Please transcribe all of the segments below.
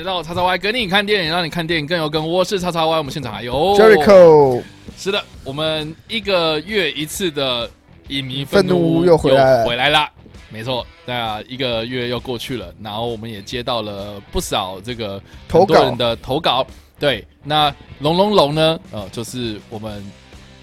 来到叉叉 Y 跟你看电影，让你看电影更有梗。我是叉叉 Y，我们现场还有 Jericho，是的，我们一个月一次的影迷愤怒又回来了回来了。没错，那一个月又过去了，然后我们也接到了不少这个投稿人的投稿。对，那龙龙龙呢？呃，就是我们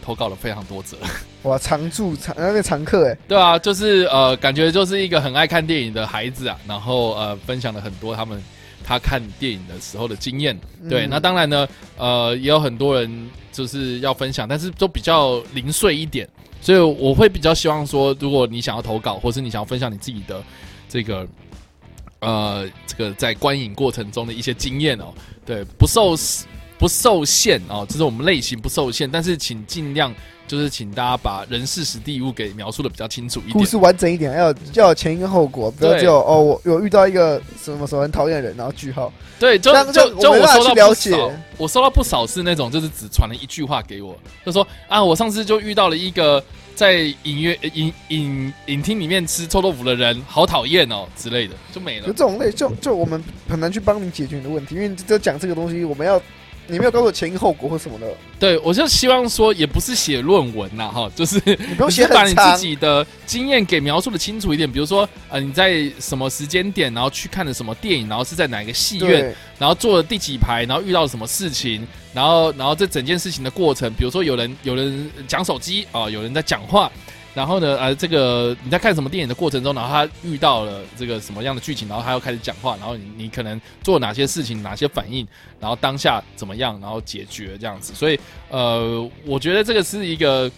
投稿了非常多则。哇，常驻常那个常客哎，对啊，就是呃，感觉就是一个很爱看电影的孩子啊，然后呃，分享了很多他们他看电影的时候的经验。对，嗯那当然呢，呃，也有很多人就是要分享，但是都比较零碎一点，所以我会比较希望说，如果你想要投稿，或是你想要分享你自己的这个呃这个在观影过程中的一些经验哦，对，不受不受限哦，这是我们类型不受限，但是请尽量就是请大家把人事实地物给描述的比较清楚一点。故事完整一点，要有要有前因后果，不要就哦，我有遇到一个什么什么很讨厌的人，然后句号，对，就就就就我收到去了解不少，我收到不少是那种就是只传了一句话给我，就说啊，我上次就遇到了一个在影院呃影影影厅里面吃臭豆腐的人，好讨厌哦之类的，就没了就这。种类，就就我们很难去帮你解决你的问题，因为就讲这个东西，我们要你没有告诉我前因后果或什么的，对我就希望说，也不是写论文呐，哈，就是你不用写把你自，己的经验给描述的清楚一点，比如说呃你在什么时间点，然后去看的什么电影，然后是在哪个戏院，然后坐了第几排，然后遇到了什么事情，然后然后这整件事情的过程，比如说有人有人讲手机啊、有人在讲话，然后呢呃这个你在看什么电影的过程中，然后他遇到了这个什么样的剧情，然后他又开始讲话，然后你你可能做哪些事情，哪些反应，然后当下怎么样，然后解决这样子，所以呃我觉得这个是一个。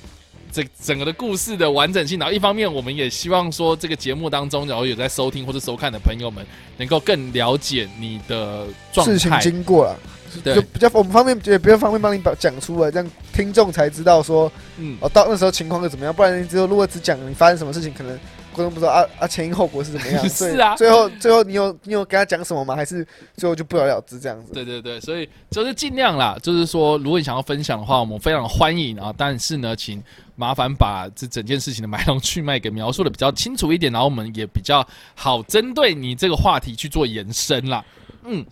这整个的故事的完整性，然后一方面我们也希望说，这个节目当中，然后有在收听或者收看的朋友们，能够更了解你的状态事情。经过了，对就比较我们方便也比较方便帮你把讲出来，这样听众才知道说嗯，哦，到那时候情况是怎么样，不然你只有如果只讲你发生什么事情，可能观众不知道啊啊前因后果是怎么样，是啊最后最后你有你有跟他讲什么吗？还是最后就不了了之这样子？对对对，所以就是尽量啦，就是说，如果你想要分享的话，我们非常欢迎啊。但是呢，请麻烦把这整件事情的来龙去脉给描述的比较清楚一点，然后我们也比较好针对你这个话题去做延伸啦。嗯，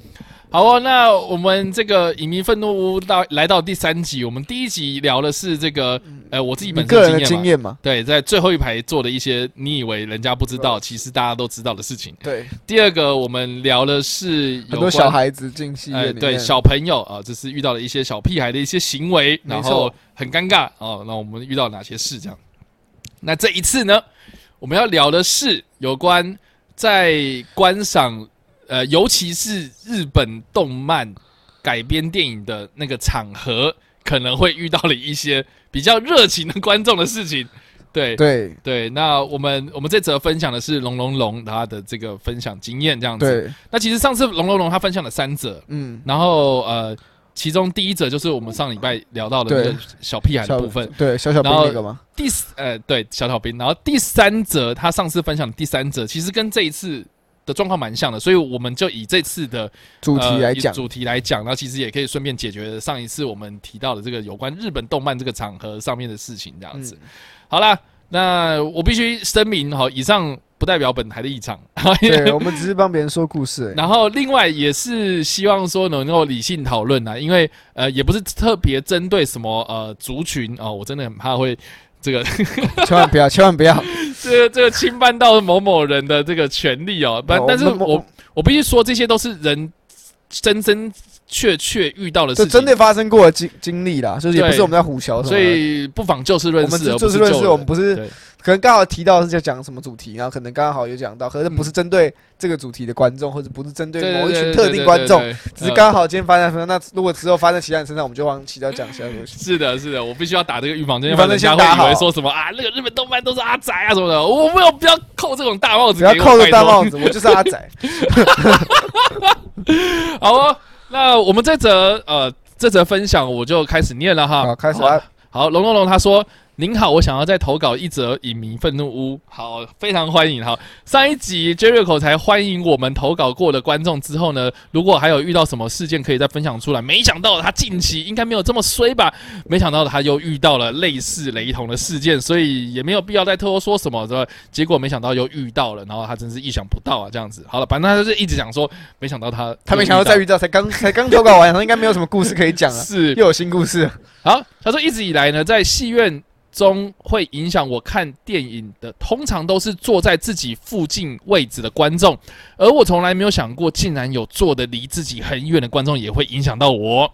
好哦，那我们这个影迷愤怒屋到来到第三集，我们第一集聊的是这个呃我自己你本身个人的经经验嘛。对，在最后一排做的一些你以为人家不知道，其实大家都知道的事情。对，第二个，我们聊的是很多小孩子进戏院对小朋友啊，就是遇到了一些小屁孩的一些行为，然后很尴尬哦。那我们遇到哪些事？这样，那这一次呢，我们要聊的是有关在观赏呃，尤其是日本动漫改编电影的那个场合，可能会遇到了一些比较热情的观众的事情。对对。对，那我们我们这则分享的是龙龙龙他的这个分享经验这样子。对，那其实上次龙龙龙他分享了三则，嗯，然后呃，其中第一则就是我们上礼拜聊到的那个小屁孩的部分，对小小兵那个嘛，第四呃对小小兵，然后第三则他上次分享的第三则，其实跟这一次的状况蛮像的，所以我们就以这次的主题来讲，呃主题来讲，然后其实也可以顺便解决上一次我们提到的这个有关日本动漫这个场合上面的事情，这样子。嗯好啦，那我必须声明哈，以上不代表本台的立场。对 我们只是帮别人说故事然后另外也是希望说能够理性讨论啊，因为呃也不是特别针对什么呃族群哦，我真的很怕会这个 千万不要，千万不要，这个这个侵犯到某某人的这个权利哦，不然但是我我我必须说这些都是人真真确确遇到的事情，这真的发生过的经经历啦，就是也不是我们在胡聊什么的，所以不妨就事论事，就事论事，我们不是可能刚好提到是在讲什么主题，然后可能刚好有讲到，可是不是针对这个主题的观众，或者不是针对某一群特定观众，，只是刚好今天发生在。那如果之后发生在其他人身上，我们就往其他讲其他东西。是的，是的，我必须要打这个预防针，预要不然人家防针先打好会以为说什么啊，那个日本动漫都是阿宅啊什么的，我没有不要扣这种大帽子不要扣着拜托大帽子，我就是阿宅。好哦，那我们这则呃这则分享我就开始念了哈。好，开始好啊。好，龙龙龙他说，您好，我想要再投稿一则影迷愤怒屋，好，非常欢迎。哈，上一集 Jericho 才欢迎我们投稿过的观众之后呢，如果还有遇到什么事件可以再分享出来，没想到他近期应该没有这么衰吧？没想到他又遇到了类似雷同的事件，所以也没有必要再多说什么，是吧？结果没想到又遇到了，然后他真是意想不到啊，这样子。好了，反正他就是一直讲说，没想到他他没想到再遇到，才刚才刚投稿完，应该没有什么故事可以讲了，是又有新故事。好，他说一直以来呢，在戏院。中会影响我看电影的，通常都是坐在自己附近位置的观众，而我从来没有想过，竟然有坐的离自己很远的观众也会影响到我。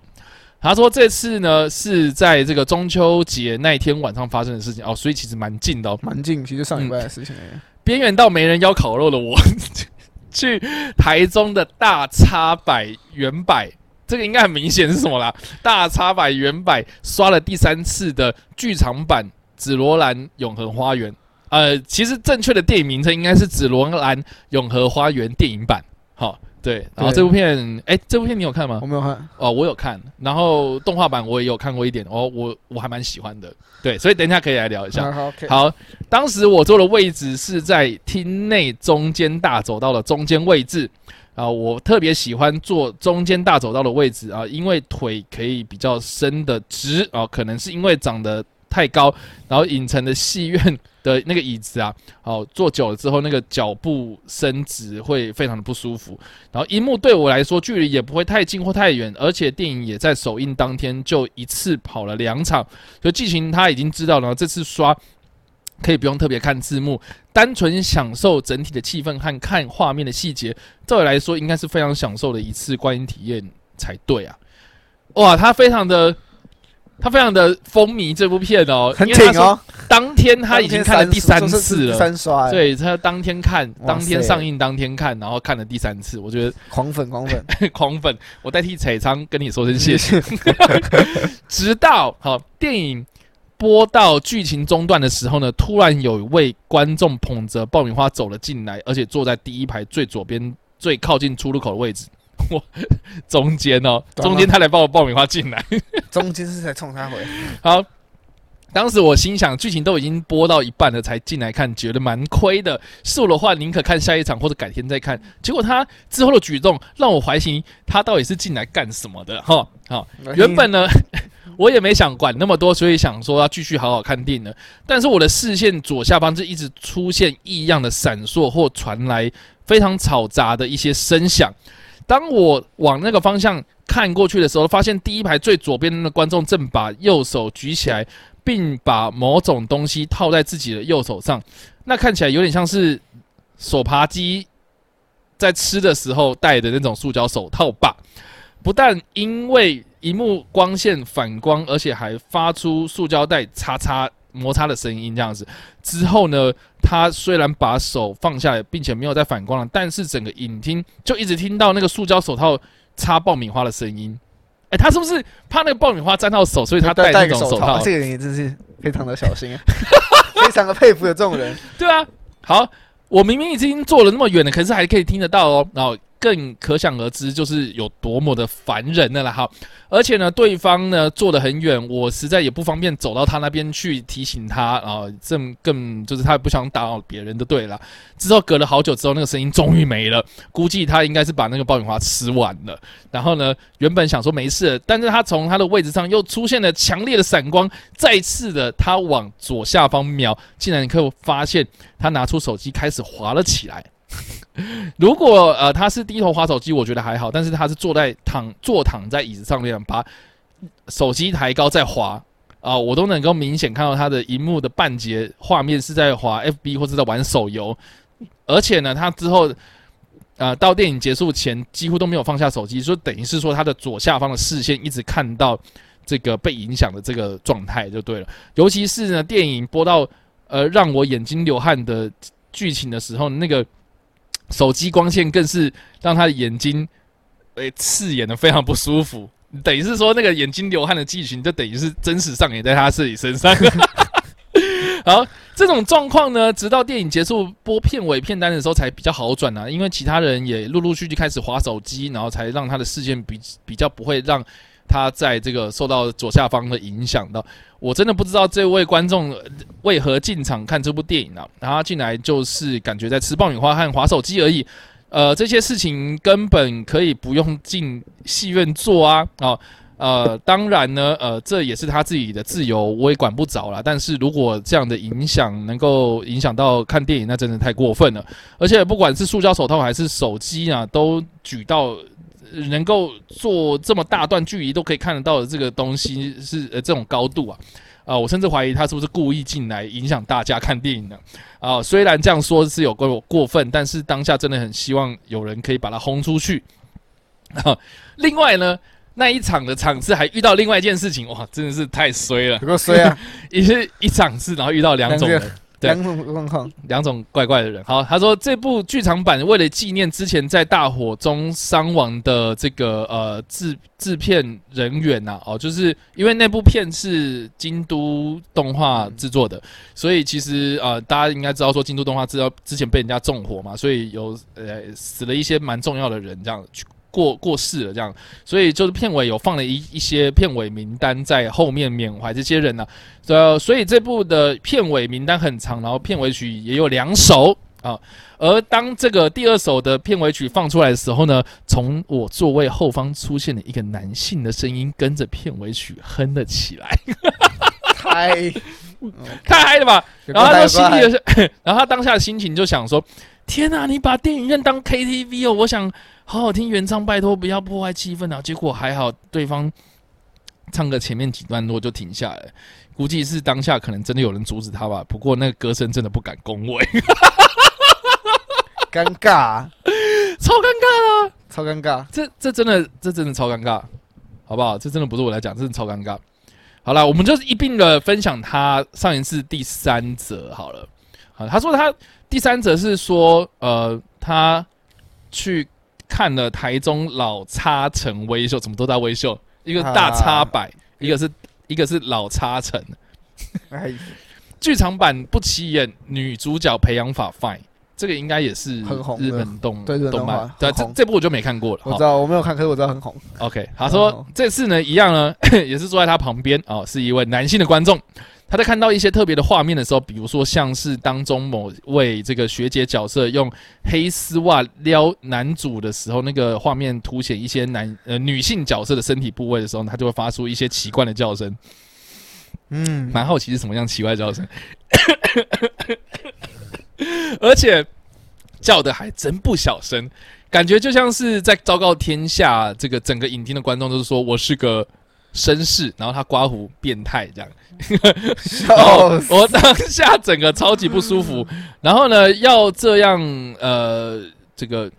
他说这次呢是在这个中秋节那一天晚上发生的事情哦，所以其实蛮近的，蛮近，其实上礼拜的事情。边缘到没人要烤肉的我，去台中的大叉百元百。这个应该很明显是什么啦？大叉百原版刷了第三次的剧场版《紫罗兰永恒花园》。呃，其实正确的电影名称应该是《紫罗兰永恒花园》电影版。好，对。然后这部片，哎，这部片你有看吗？我没有看。哦，我有看。然后动画版我也有看过一点。哦，我我还蛮喜欢的。对，所以等一下可以来聊一下。好，当时我坐的位置是在厅内中间大走道的中间位置。啊，我特别喜欢坐中间大走道的位置啊，因为腿可以比较伸的直啊，可能是因为长得太高，然后影城的戏院的那个椅子啊，好，坐久了之后那个脚步伸直会非常的不舒服。然后荧幕对我来说距离也不会太近或太远，而且电影也在首映当天就一次跑了两场，所以剧情他已经知道了，这次刷。可以不用特别看字幕，单纯享受整体的气氛和看画面的细节，照理来说应该是非常享受的一次观影体验才对啊！哇，他非常的，他非常的风靡这部片哦，很挺哦。当天他已经看了第三次了，三刷，对他当天看，当天上映当天看，然后看了第三次，我觉得狂粉狂粉 狂粉，我代替彩仓跟你说声谢谢。直到好电影。播到剧情中段的时候呢，突然有一位观众捧着爆米花走了进来，而且坐在第一排最左边、最靠近出入口的位置。我，中间哦，中间他来抱爆米花进来，中间是在冲他回。好，当时我心想，剧情都已经播到一半了，才进来看，觉得蛮亏的。是我的话，宁可看下一场或者改天再看。结果他之后的举动让我怀疑，他到底是进来干什么的？哈，好，原本呢。我也没想管那么多，所以想说要继续好好看电影。但是我的视线左下方就一直出现异样的闪烁，或传来非常嘈杂的一些声响。当我往那个方向看过去的时候，发现第一排最左边的观众正把右手举起来，并把某种东西套在自己的右手上。那看起来有点像是手扒鸡在吃的时候戴的那种塑胶手套吧。不但因为荧幕光线反光，而且还发出塑胶袋擦擦摩擦的声音，这样子。之后呢，他虽然把手放下来，并且没有再反光了，但是整个影厅就一直听到那个塑胶手套擦爆米花的声音。哎，他是不是怕那个爆米花沾到手，所以他戴那种手套？这个人也真是非常的小心啊，非常的佩服有这种人。对啊，好，我明明已经坐了那么远了，可是还可以听得到哦，然后。更可想而知，就是有多么的烦人的了哈。而且呢，对方呢坐得很远，我实在也不方便走到他那边去提醒他啊。这更就是他也不想打扰别人，就对了。之后隔了好久之后，那个声音终于没了，估计他应该是把那个爆米花吃完了。然后呢，原本想说没事，但是他从他的位置上又出现了强烈的闪光，再次的他往左下方瞄，竟然可以发现他拿出手机开始滑了起来。如果呃他是低头滑手机，我觉得还好。但是他是坐在躺坐躺在椅子上面，把手机抬高在滑啊，我都能够明显看到他的荧幕的半截画面是在滑 FB 或者在玩手游。而且呢，他之后啊到电影结束前几乎都没有放下手机，就等于是说他的左下方的视线一直看到这个被影响的这个状态就对了。尤其是呢电影播到呃让我眼睛流汗的剧情的时候，那个。手机光线更是让他的眼睛诶刺眼的非常不舒服，等于是说那个眼睛流汗的剧情，就等于是真实上演在他自己身上。好，这种状况呢，直到电影结束播片尾片单的时候才比较好转啊，因为其他人也陆陆续续开始划手机，然后才让他的视线比比较不会让他在这个受到左下方的影响到。我真的不知道这位观众为何进场看这部电影啊？然后进来就是感觉在吃爆米花和划手机而已。呃，这些事情根本可以不用进戏院做啊！啊，呃，当然呢，呃，这也是他自己的自由，我也管不着了。但是如果这样的影响能够影响到看电影，那真的太过分了。而且不管是塑胶手套还是手机啊，都举到能够做这么大段距离都可以看得到的这个东西，是呃这种高度啊。啊，我甚至怀疑他是不是故意进来影响大家看电影的啊？虽然这样说是有过过分，但是当下真的很希望有人可以把他轰出去。另外呢，那一场的场次还遇到另外一件事情，哇，真的是太衰了，不够衰啊！也是一场次，然后遇到两种人。两种状况，两种怪怪的人。好，他说这部剧场版为了纪念之前在大火中伤亡的这个呃制制片人员呐，哦，就是因为那部片是京都动画制作的，所以其实呃大家应该知道说京都动画知道之前被人家纵火嘛，所以有呃死了一些蛮重要的人这样。过过世了，这样，所以就是片尾有放了一一些片尾名单在后面缅怀这些人呢。呃，所以这部的片尾名单很长，然后片尾曲也有两首啊。而当这个第二首的片尾曲放出来的时候呢，从我座位后方出现了一个男性的声音，跟着片尾曲哼了起来，太太嗨了吧？然后他心里就是，然后他当下的心情就想说：天哪，你把电影院当 KTV 哦！我想。好好听原唱，拜托不要破坏气氛啊！结果还好，对方唱个前面几段落就停下来，估计是当下可能真的有人阻止他吧。不过那个歌声真的不敢恭维，尴尬，超尴尬啊，超尴尬。这这真的这真的超尴尬，好不好？这真的不是我来讲，真的超尴尬。好了，我们就是一并的分享他上一次第三则好了。好，他说他第三则是说，呃，他去。看了台中老叉城微秀，怎么都在微秀？一个大叉百，一个是一个是老叉城。剧场版不起眼，女主角培养法 fine，这个应该也是很红日本动对动漫。对，这这部我就没看过了。我知道我没有看，可是我知道很红。OK，他说这次呢一样呢，也是坐在他旁边哦，是一位男性的观众。他在看到一些特别的画面的时候，比如说像是当中某位这个学姐角色用黑丝袜撩男主的时候，那个画面凸显一些男呃女性角色的身体部位的时候，他就会发出一些奇怪的叫声。嗯，蛮好奇是什么样奇怪叫声，而且叫的还真不小声，感觉就像是在昭告天下，这个整个影厅的观众都是说我是个。绅士，然后他刮胡变态这样，我当下整个超级不舒服。然后呢，要这样呃，这个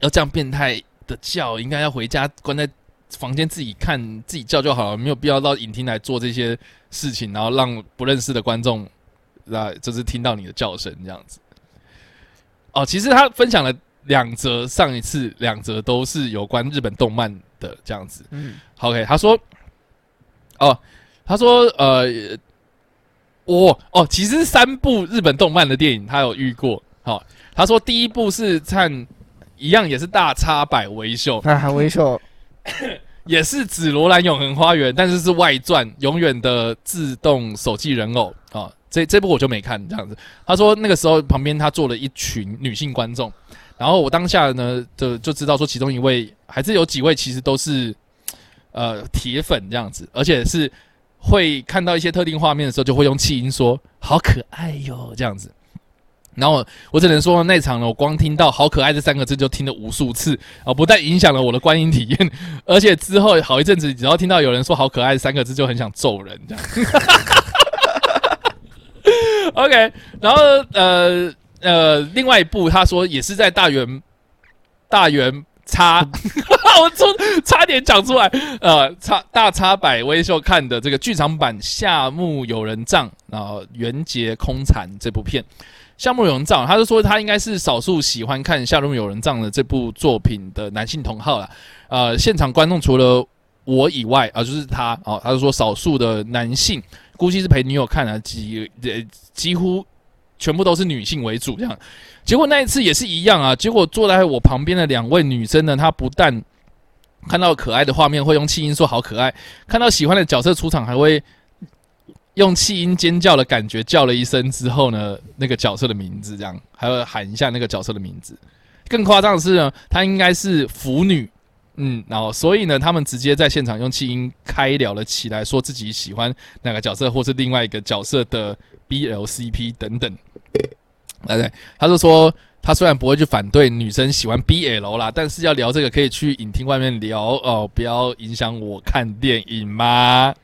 要这样变态的叫，应该要回家关在房间自己看自己叫就好了，没有必要到影厅来做这些事情，然后让不认识的观众来就是听到你的叫声这样子。哦，其实他分享了两则，上一次两则都是有关日本动漫。的这样子，嗯，OK，他说，哦，他说，呃，我哦，其实三部日本动漫的电影他有遇过，好，他说第一部是看一样也是大叉百维秀，啊，维秀。也是紫罗兰永恒花园，但是是外传，永远的自动手记人偶。啊，这这部我就没看这样子。他说那个时候旁边他坐了一群女性观众。然后我当下呢，就就知道说，其中一位还是有几位，其实都是呃铁粉这样子，而且是会看到一些特定画面的时候，就会用气音说“好可爱哟”这样子。然后我只能说那场呢，我光听到“好可爱”这三个字就听了无数次啊，不但影响了我的观影体验，而且之后好一阵子，只要听到有人说“好可爱”三个字，就很想揍人这样。OK，然后呃。呃，另外一部他说也是在大圆大圆叉，我从差点讲出来，呃，叉大叉百威秀看的这个剧场版《夏目友人帐》然后原节空残这部片，《夏目友人帐》，他就说他应该是少数喜欢看《夏目友人帐》的这部作品的男性同好了。呃，现场观众除了我以外啊，就是他哦，他就说少数的男性估计是陪女友看的，几呃几乎。全部都是女性为主，这样，结果那一次也是一样啊。结果坐在我旁边的两位女生呢，她不但看到可爱的画面会用气音说好可爱，看到喜欢的角色出场还会用气音尖叫的感觉叫了一声之后呢，那个角色的名字这样，还会喊一下那个角色的名字。更夸张的是呢，她应该是腐女，嗯，然后所以呢，他们直接在现场用气音开聊了起来，说自己喜欢哪个角色或是另外一个角色的 BLCP 等等。对对，他就说他虽然不会去反对女生喜欢 BL 啦，但是要聊这个可以去影厅外面聊哦，不要影响我看电影吗？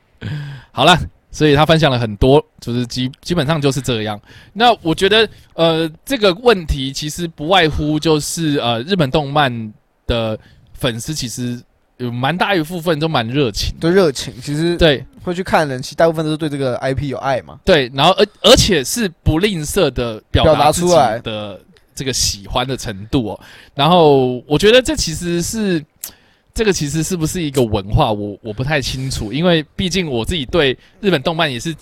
好了，所以他分享了很多，就是基基本上就是这样。那我觉得呃，这个问题其实不外乎就是呃，日本动漫的粉丝其实有蛮大一部分都蛮热情，对热情，其实对会去看人，其实大部分都是对这个 IP 有爱嘛。对，然后而而且是不吝啬的表表达达自己出来的这个喜欢的程度哦。然后我觉得这其实是这个其实是不是一个文化，我我不太清楚，因为毕竟我自己对日本动漫也是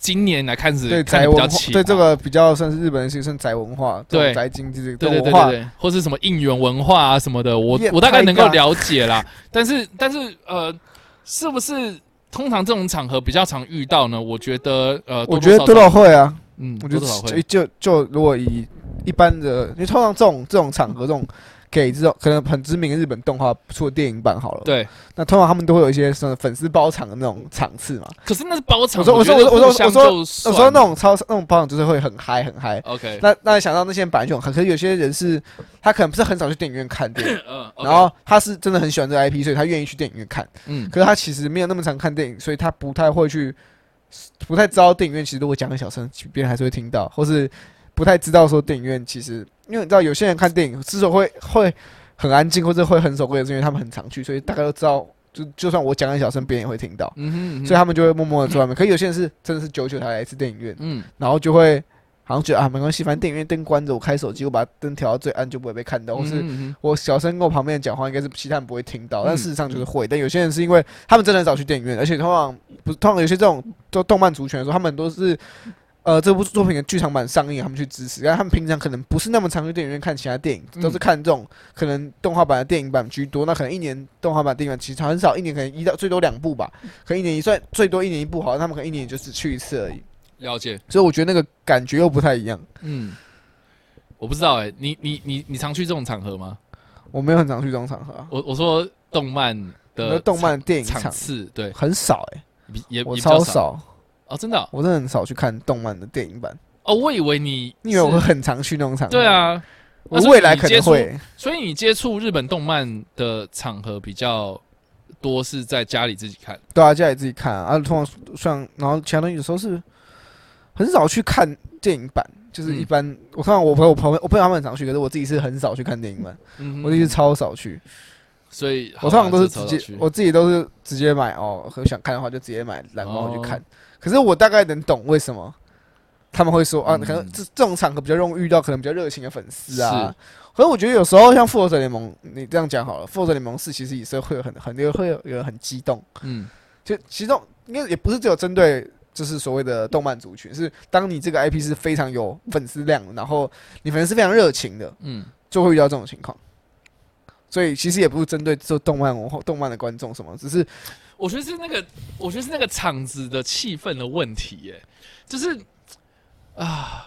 今年来看是对宅文化，对这个比较算是日本人其实算宅文化，对。宅经济这个对对文化。对对对，或是什么应援文化啊什么的，我我大概能够了解啦。但是但是呃，是不是通常这种场合比较常遇到呢？我觉得呃，我觉得多多少少会啊，嗯，我觉得多少少会。得就就就如果以一般的，因为通常这种这种场合，这种给这种可能很知名的日本动画出的电影版好了，，对。那通常他们都会有一些什么粉丝包场的那种场次嘛。可是那是包场，我说我说我说我说我说那种超那种包场就是会很嗨很嗨。OK，那那想到那些人本来就很嗨，可是有些人是他可能不是很少去电影院看电影，嗯，然后他是真的很喜欢这个 IP，所以他愿意去电影院看。嗯，可是他其实没有那么常看电影，所以他不太会去，不太知道电影院其实如果讲很小声，别人还是会听到，或是不太知道说电影院其实，因为你知道有些人看电影之所以会会很安静或者会很守规矩，是因为他们很常去，所以大概都知道，就就算我讲很小声，别人也会听到，嗯哼，嗯哼所以他们就会默默的坐外面。可是有些人是真的是久久才来一次电影院，嗯然后就会好像觉得啊没关系，反正电影院灯关着，我开手机，我把灯调到最暗就不会被看到，或是。嗯我小声跟我旁边人讲话，应该是其他人不会听到，嗯但事实上就是会。但有些人是因为他们真的很少去电影院，而且通常不通常有些这种做动漫族群的时候，他们都是呃这部作品的剧场版上映，他们去支持，但他们平常可能不是那么常去电影院看其他电影，嗯都是看这种可能动画版的电影版居多。那可能一年动画版电影版其实很少，一年可能一到最多两部吧，可能一年一算最多一年一部好，他们可能一年就只去一次而已。了解，所以我觉得那个感觉又不太一样。嗯，我不知道哎，你你你你常去这种场合吗？我没有很常去这种场合啊，我我说动漫的动漫电影场场次，对，很少哎、比也比较超少。哦，真的哦？我真的很少去看动漫的电影版，哦，我以为你你以为我会很常去那种场合。对，啊，我未来可能会。所以你接触日本动漫的场合比较多是在家里自己看，对啊，家里自己看啊，啊通常像然后其他东西有时候是很少去看电影版，就是一嗯般、我通常我朋友我朋友我朋友他们很常去，可是我自己是很少去看电影版，嗯我自己是超少去，所以我通常都是直接我自己都是直接买哦，很想看的话就直接买蓝光去看，哦可是我大概能懂为什么。他们会说啊，嗯可能这这种场合比较容易遇到可能比较热情的粉丝啊，可是我觉得有时候像复仇者联盟，你这样讲好了，复仇者联盟四其实也是会有很很多会有有人很激动，嗯。就其中应该也不是只有针对就是所谓的动漫族群，是当你这个 IP 是非常有粉丝量，然后你粉丝非常热情的，嗯。就会遇到这种情况。所以其实也不是针对做动漫文化、动漫的观众什么，只是我觉得是那个，我觉得是那个场子的气氛的问题，耶，就是啊。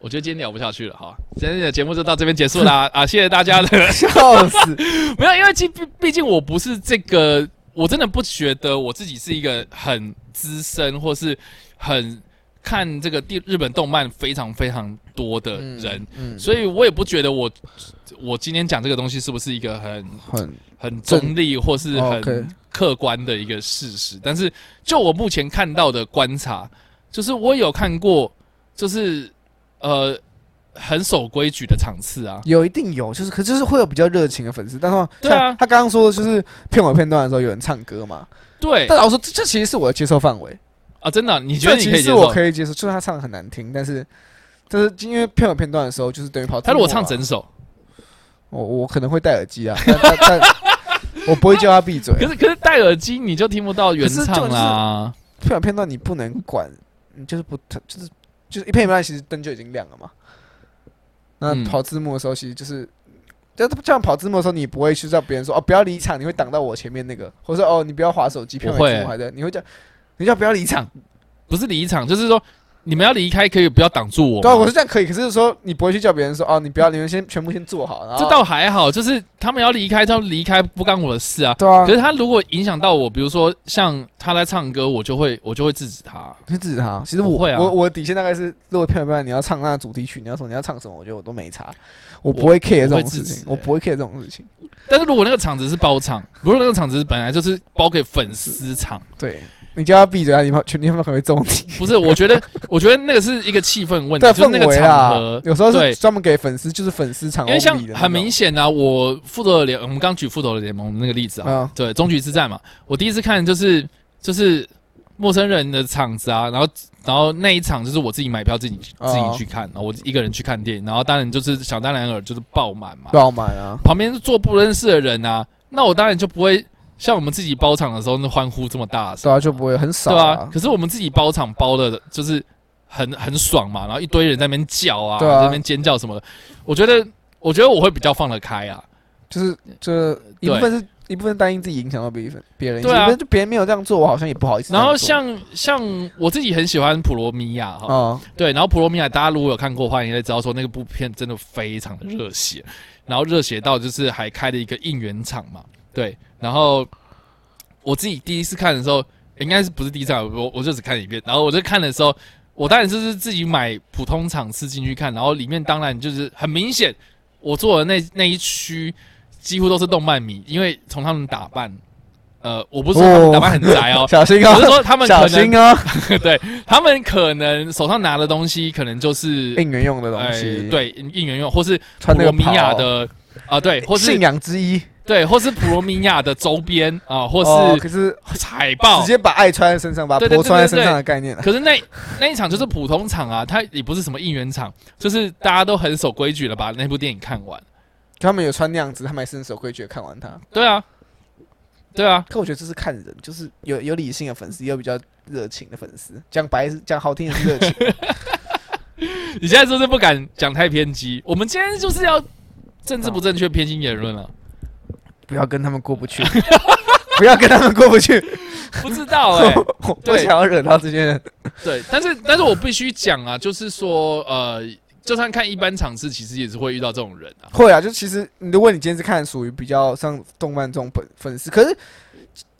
我觉得今天聊不下去了哈，今天的节目就到这边结束啦啊！谢谢大家的 笑死。没有，因为毕毕毕竟我不是这个，我真的不觉得我自己是一个很资深或是很看这个地日本动漫非常非常多的人，嗯，所以我也不觉得我我今天讲这个东西是不是一个很很很中立或是很客观的一个事实。但是就我目前看到的观察，就是我有看过，就是呃很守规矩的场次啊，有一定有，就是可就是会有比较热情的粉丝，但是对啊像他刚刚说的就是片尾片段的时候有人唱歌嘛，对但老实说这这其实是我的接受范围。啊，真的啊、你觉得其实你可以接受？我可以接受，就是他唱的很难听，但是但是因为片尾片段的时候，就是等于跑。他如果唱整首，我我可能会戴耳机啊，但但但 我不会叫他闭嘴。可是可是戴耳机你就听不到原唱啦。片尾片段你不能管，你就是不就是就是一片片段，其实灯就已经亮了嘛。那嗯跑字幕的时候，其实就是就这样跑字幕的时候，你不会去叫别人说哦不要离场，你会挡到我前面那个，或者说哦你不要划手机，票不会没字幕还在，你会叫你叫不要离场。不是离场，就是说你们要离开，可以不要挡住我。对啊，我是这样可以，可是说你不会去叫别人说哦你不要，你们先全部先坐好，这倒还好，就是他们要离开，他们离开不干我的事啊。对啊可，是他如果影响到我，比如说像他在唱歌，我就会我就会制止他。去制止他。其实我不会啊我我底线大概是，如果片段你要唱那主题曲，你要说你要唱什么，我觉得我都没差，我不会 care 这种事情，我不会 care 这种事情。但是如果那个场子是包场，如果那个场子本来就是包给粉丝场，对你叫他闭嘴啊，你们全天可能会中你。不是？我觉得 我觉得那个是一个气氛问题，对就是那个场氛围啊合，。有时候对是专门给粉丝，就是粉丝场因为像很明显啊，我复仇者联，我们刚举复仇者联盟那个例子啊，嗯对，终局之战嘛，我第一次看就是就是陌生人的场子啊，然后然后那一场就是我自己买票自己哦自己去看，然后我一个人去看电影，然后当然就是想当然尔就是爆满嘛，爆满啊。旁边是坐不认识的人啊，那我当然就不会像我们自己包场的时候那欢呼这么大声，对啊，就不会很少对啊，可是我们自己包场包的就是很很爽嘛，然后一堆人在那边叫啊，对啊。在那边尖叫什么的，我觉得我觉得我会比较放得开啊。就是这一部分是一部分担心自己影响到别人，别人，对啊就别人没有这样做，我好像也不好意思然。后像像我自己很喜欢普罗米亚哈，啊，对，然后普罗米亚大家如果有看过的话，应该知道说那个部片真的非常的热血，然后热血到就是还开了一个应援场嘛，对，然后我自己第一次看的时候，应该是不是第一次看，我我就只看一遍，然后我就看的时候，我当然就是自己买普通场次进去看，然后里面当然就是很明显，我坐的那那一区几乎都是动漫迷，因为从他们打扮，呃，我不是说他们打扮很宅哦。小心啊我是，说他们可小能心啊，对他们可能手上拿的东西，可能就是应援用的东哎西，，对应援用，或是穿那个米亚的啊、对，或是信仰之一，对，或是普罗米亚的周边啊、或哦，是可是海报直。接把爱穿在身上，把对穿在身上的概念啊。可是那那一场就是普通场啊，它也不是什么应援场，就是大家都很守规矩的把那部电影看完。他们有穿那样子，他们还是很守规矩的看完它。对啊，对啊，可我觉得这是看人，就是有有理性的粉丝，也有比较热情的粉丝。讲白是讲好听的是热情，你现在是不是不敢讲太偏激？我们今天就是要政治不正确、偏心言论了。不要跟他们过不去，不要跟他们过不去。不知道哎、我不想要惹到这些人。对，但是但是我必须讲啊，就是说呃，就算看一般场次，其实也是会遇到这种人啊。会啊，就其实如果你今天是看属于比较像动漫这种粉粉丝，可是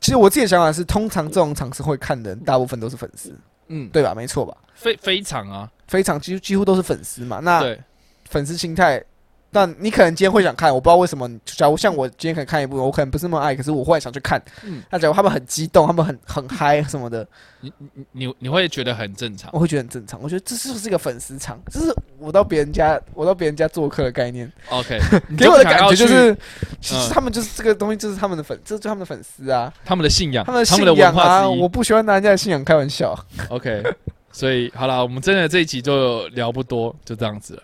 其实我自己的想法是，通常这种场次会看的人，大部分都是粉丝，嗯，对吧？没错吧？非非常啊，非常几乎几乎都是粉丝嘛。那对，粉丝心态，但你可能今天会想看，我不知道为什么。假如像我今天可能看一部，我可能不是那么爱，可是我忽然想去看。嗯那假如他们很激动，他们很很嗨什么的，你你你你会觉得很正常我。会觉得很正常。我觉得这就是一个粉丝场，这是我到别人家，我到别人家做客的概念。OK，你给我的感觉就是，其嗯实他们就是这个东西，就是他们的粉，这就是他们的粉丝啊，他们的信仰，他们的信仰啊。我。不喜欢拿人家的信仰开玩笑。OK，所以好了，我们真的这一集就聊不多，就这样子了，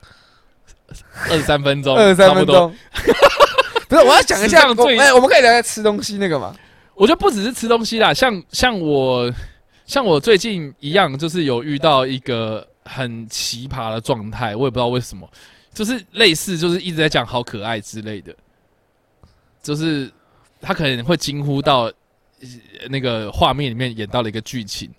二十三分钟，二十三。分钟，不是我要讲一下，哎，我们可以聊一下吃东西那个嘛。我觉得不只是吃东西啦，像像我像我最近一样，就是有遇到一个很奇葩的状态，我也不知道为什么，就是类似就是一直在讲好可爱之类的，就是他可能会惊呼到呃那个画面里面演到了一个剧情，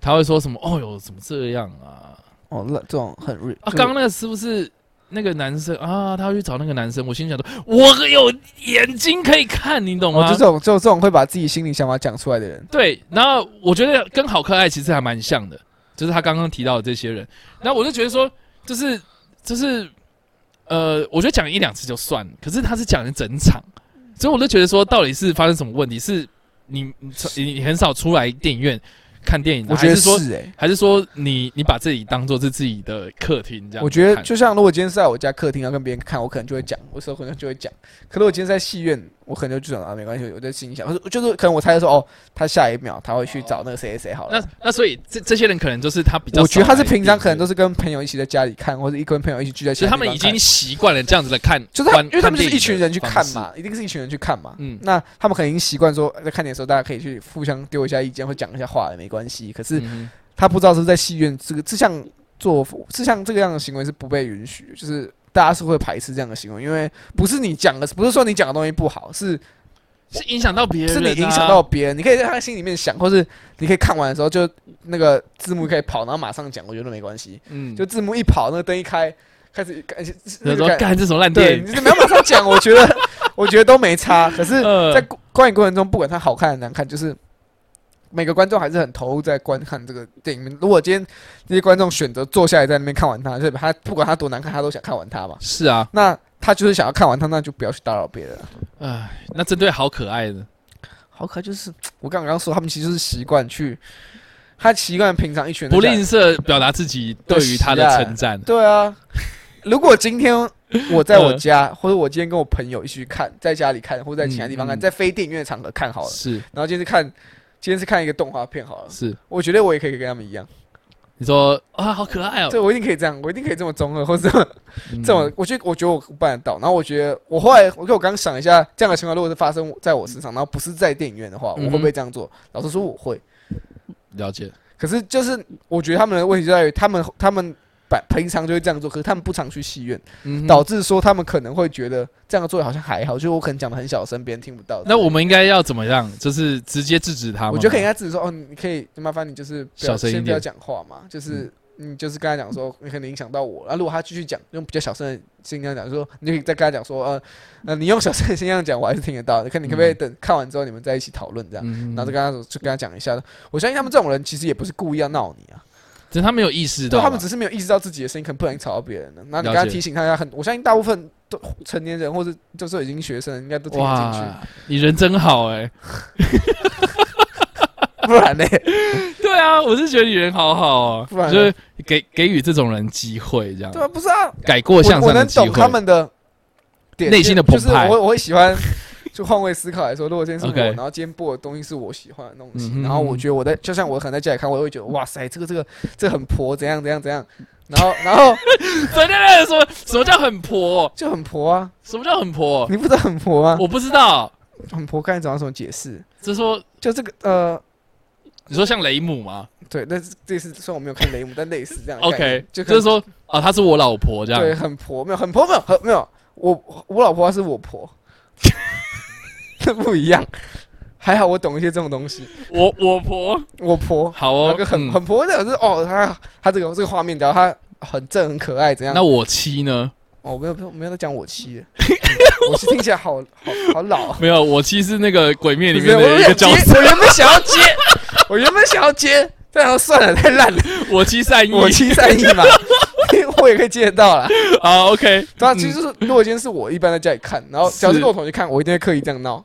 他会说什么哦哟怎么这样啊哦，那这种很啊，刚刚那个是不是？那个男生啊，他要去找那个男生，我心想说，我有眼睛可以看，你懂吗？哦，就这种就这种会把自己心里想法讲出来的人，对，然后我觉得跟好可爱其实还蛮像的，就是他刚刚提到的这些人，然后我就觉得说，就是就是呃，我觉得讲一两次就算了，可是他是讲了整场，所以我就觉得说，到底是发生什么问题？是你你你很少出来电影院看电影的，我觉得还是说。还是说你你把自己当做是自己的客厅这样？我觉得就像如果今天是在我家客厅要跟别人看，我可能就会讲，我有时候可能就会讲。可是我今天在戏院，我可能就想啊，没关系，我在心里想，就是可能我猜说哦，他下一秒他会去找那个谁谁谁好了那。那所以这这些人可能就是他比较，我觉得他是平常可能都是跟朋友一起在家里看，或者一跟朋友一起聚在所以他。们已经习惯了这样子的看，就是因为他们是一群人去看嘛，一定是一群人去看嘛。嗯那他们可能已经习惯说，在看电影的时候，大家可以去互相丢一下意见，或讲一下话也没关系。可是他不知道是在戏院这个这项做这项这个样的行为是不被允许，就是大家是会排斥这样的行为，因为不是你讲的，不是说你讲的东西不好，是是影响到别人、啊，是你影响到别人。你可以在他心里面想，或是你可以看完的时候就那个字幕可以跑，然后马上讲，我觉得没关系。嗯，就字幕一跑，那个灯一开，开始感那有时候个感干这种烂电对，影，你没有马上讲，我觉得我觉得都没差。可是，呃在观观影过程中，不管它好看难看，就是每个观众还是很投入在观看这个电影。如果今天这些观众选择坐下来在那边看完它，就是他不管他多难看，他都想看完它嘛。是啊，那他就是想要看完它，那就不要去打扰别人。唉，那针对好可爱的，好可爱，就是我刚刚说，他们其实是习惯去，他习惯平常一群人不吝啬表达自己对于他的称赞，对啊，如果今天我在我嗯。家，或者我今天跟我朋友一起去看，在家里看，或者在其他地方看，在非电影院的场合看好了，是。然后今天是看，今天是看一个动画片好了，是，我觉得我也可以跟他们一样，你说啊，好可爱哦，对我一定可以这样，我一定可以这么中二，或者这么嗯。这种，我觉得我觉得我办得到。然后我觉得我后来，我跟我刚想一下，这样的情况如果是发生在我身上，然后不是在电影院的话，我会不会这样做？老实说，我会。了解，可是就是我觉得他们的问题就在于，他们他们本平常就会这样做，可是他们不常去戏院，嗯导致说他们可能会觉得这样做好像还好，就是我可能讲的很小声，别人听不到。那我们应该要怎么样？就是直接制止他吗？我觉得可以跟他制止说，哦，你可以麻烦你就是小声一先不要讲话嘛，就是你就是跟他讲说，你可能影响到我。然后如果他继续讲，用比较小声的声音跟他讲说，你就可以再跟他讲说，呃呃，你用小声的声音讲，我还是听得到你。看你可不可以嗯等看完之后你们在一起讨论这样，嗯，然后就跟他，就跟他讲一下。我相信他们这种人其实也不是故意要闹你啊，只是他没有意识到对，他们只是没有意识到自己的声音可能不小心吵到别人了。那你了解跟他提醒他，很我相信大部分都成年人或者就是已经学生，应该都听得进去。哇，你人真好哎，不然呢？对啊，我是觉得你人好好哦，不然就是给给予这种人机会，这样对啊，不是啊，改过向我我能善的机会。懂他们的点内心的就是澎湃我我会喜欢，就换位思考来说，如果今天是我然后今天播的东西是我喜欢的东西，嗯然后我觉得我在，就像我可能在家里看，我会觉得哇塞，这个这个这很婆，怎样怎样怎样，然后然后对对对，什么什么叫很婆？就很婆啊，什么叫很婆？你不知道很婆吗？我不知道，很婆该怎样怎么解释？就是说就这个呃，你说像雷姆吗对，那是这次虽然我没有看雷姆，但类似这样？OK，就就是说啊，她是我老婆这样。对很婆，没有很婆，没有很没有，我我老婆是我婆，这 不一样。还好我懂一些这种东西，我我婆我婆好哦那个，很嗯很婆的，就是哦，他他这个这个画面，然后他很正很可爱，怎样？那我妻呢？哦，我没有没有没有在讲我妻，我妻听起来好好好老啊。没有，我妻是那个鬼灭里面的一个有接角色，我原本想要接，我原本想要接，但然后算了，太烂了，我妻善意。我妻善意嘛，我也可以接得到啦。好，OK，对啊，嗯其实就是如果今天是我一般在家里看，然后假如是跟我同学看，我一定会刻意这样闹，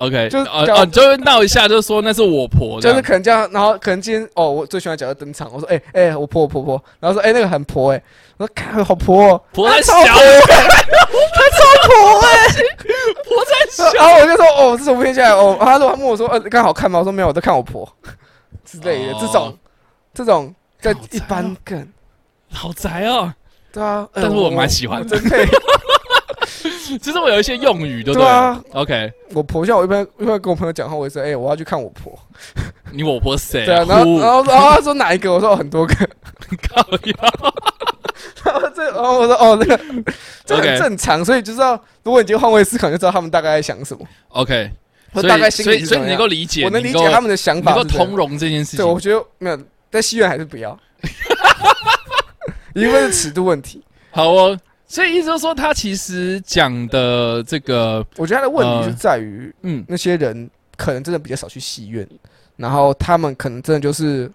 OK，就是叫呃呃，就会闹一下，就说那是我婆，就是可能这样，然后可能今天哦，我最喜欢角色登场，我说哎哎、我婆我婆婆，然后说哎、那个很婆哎、我说看好婆、哦，婆在小婆、欸，她超婆哎、婆在然后我就说哦，这什么片下来哦，他说他问我说呃刚好看吗？我说没有，我在看我婆。之类的，哦。这种这种在一般更好宅哦。对啊，呃但是我蛮喜欢的 其实我有一些用语，对不对啊。？OK，我婆像我一般一般跟我朋友讲话，我会说哎、我要去看我婆，你我婆谁？对啊，然后然后然后他说哪一个？我说哦很多个，靠腰然后这然后我说哦那个这很正常，所以就知道如果你今天换位思考，你就知道他们大概在想什么，OK，或所以大概心所以所以你能够理解，我能理解他们的想法能够通融这件事对，我。觉得没有在戏院还是不要，因为是尺度问题。好哦，所以意思就是说，他其实讲的这个，我觉得他的问题呃是在于嗯，那些人可能真的比较少去戏院，然后他们可能真的就是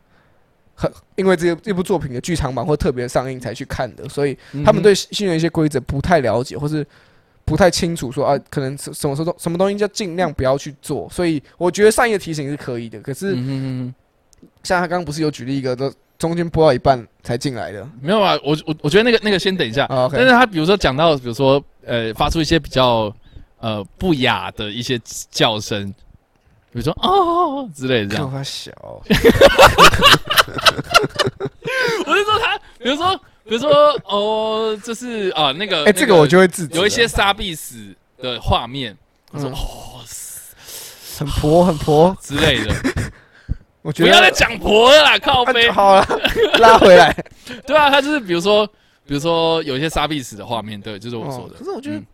很因为这这部作品的剧场版或特别上映才去看的，所以他们对戏院一些规则不太了解，或是不太清楚说啊，可能什什么时候什么东西叫尽量不要去做。所以我觉得善意的提醒是可以的，可是像他刚刚不是有举例一个，都中间播到一半才进来的。没有啊，我我我觉得那个那个先等一下，但是他比如说讲到，比如说呃，发出一些比较呃不雅的一些叫声，比如说哦之类的这样。他小，我是说他，比如说比如说哦，就是啊那个，哎，这个我就会自己，有一些杀必死的画面，我说嗯。哦很婆很婆，之类的，我觉得不要再讲婆了啦，靠背啊。好了，拉回来。对啊，他就是比如说，比如说有一些杀必死的画面，对，就是我说的。哦可是我觉得嗯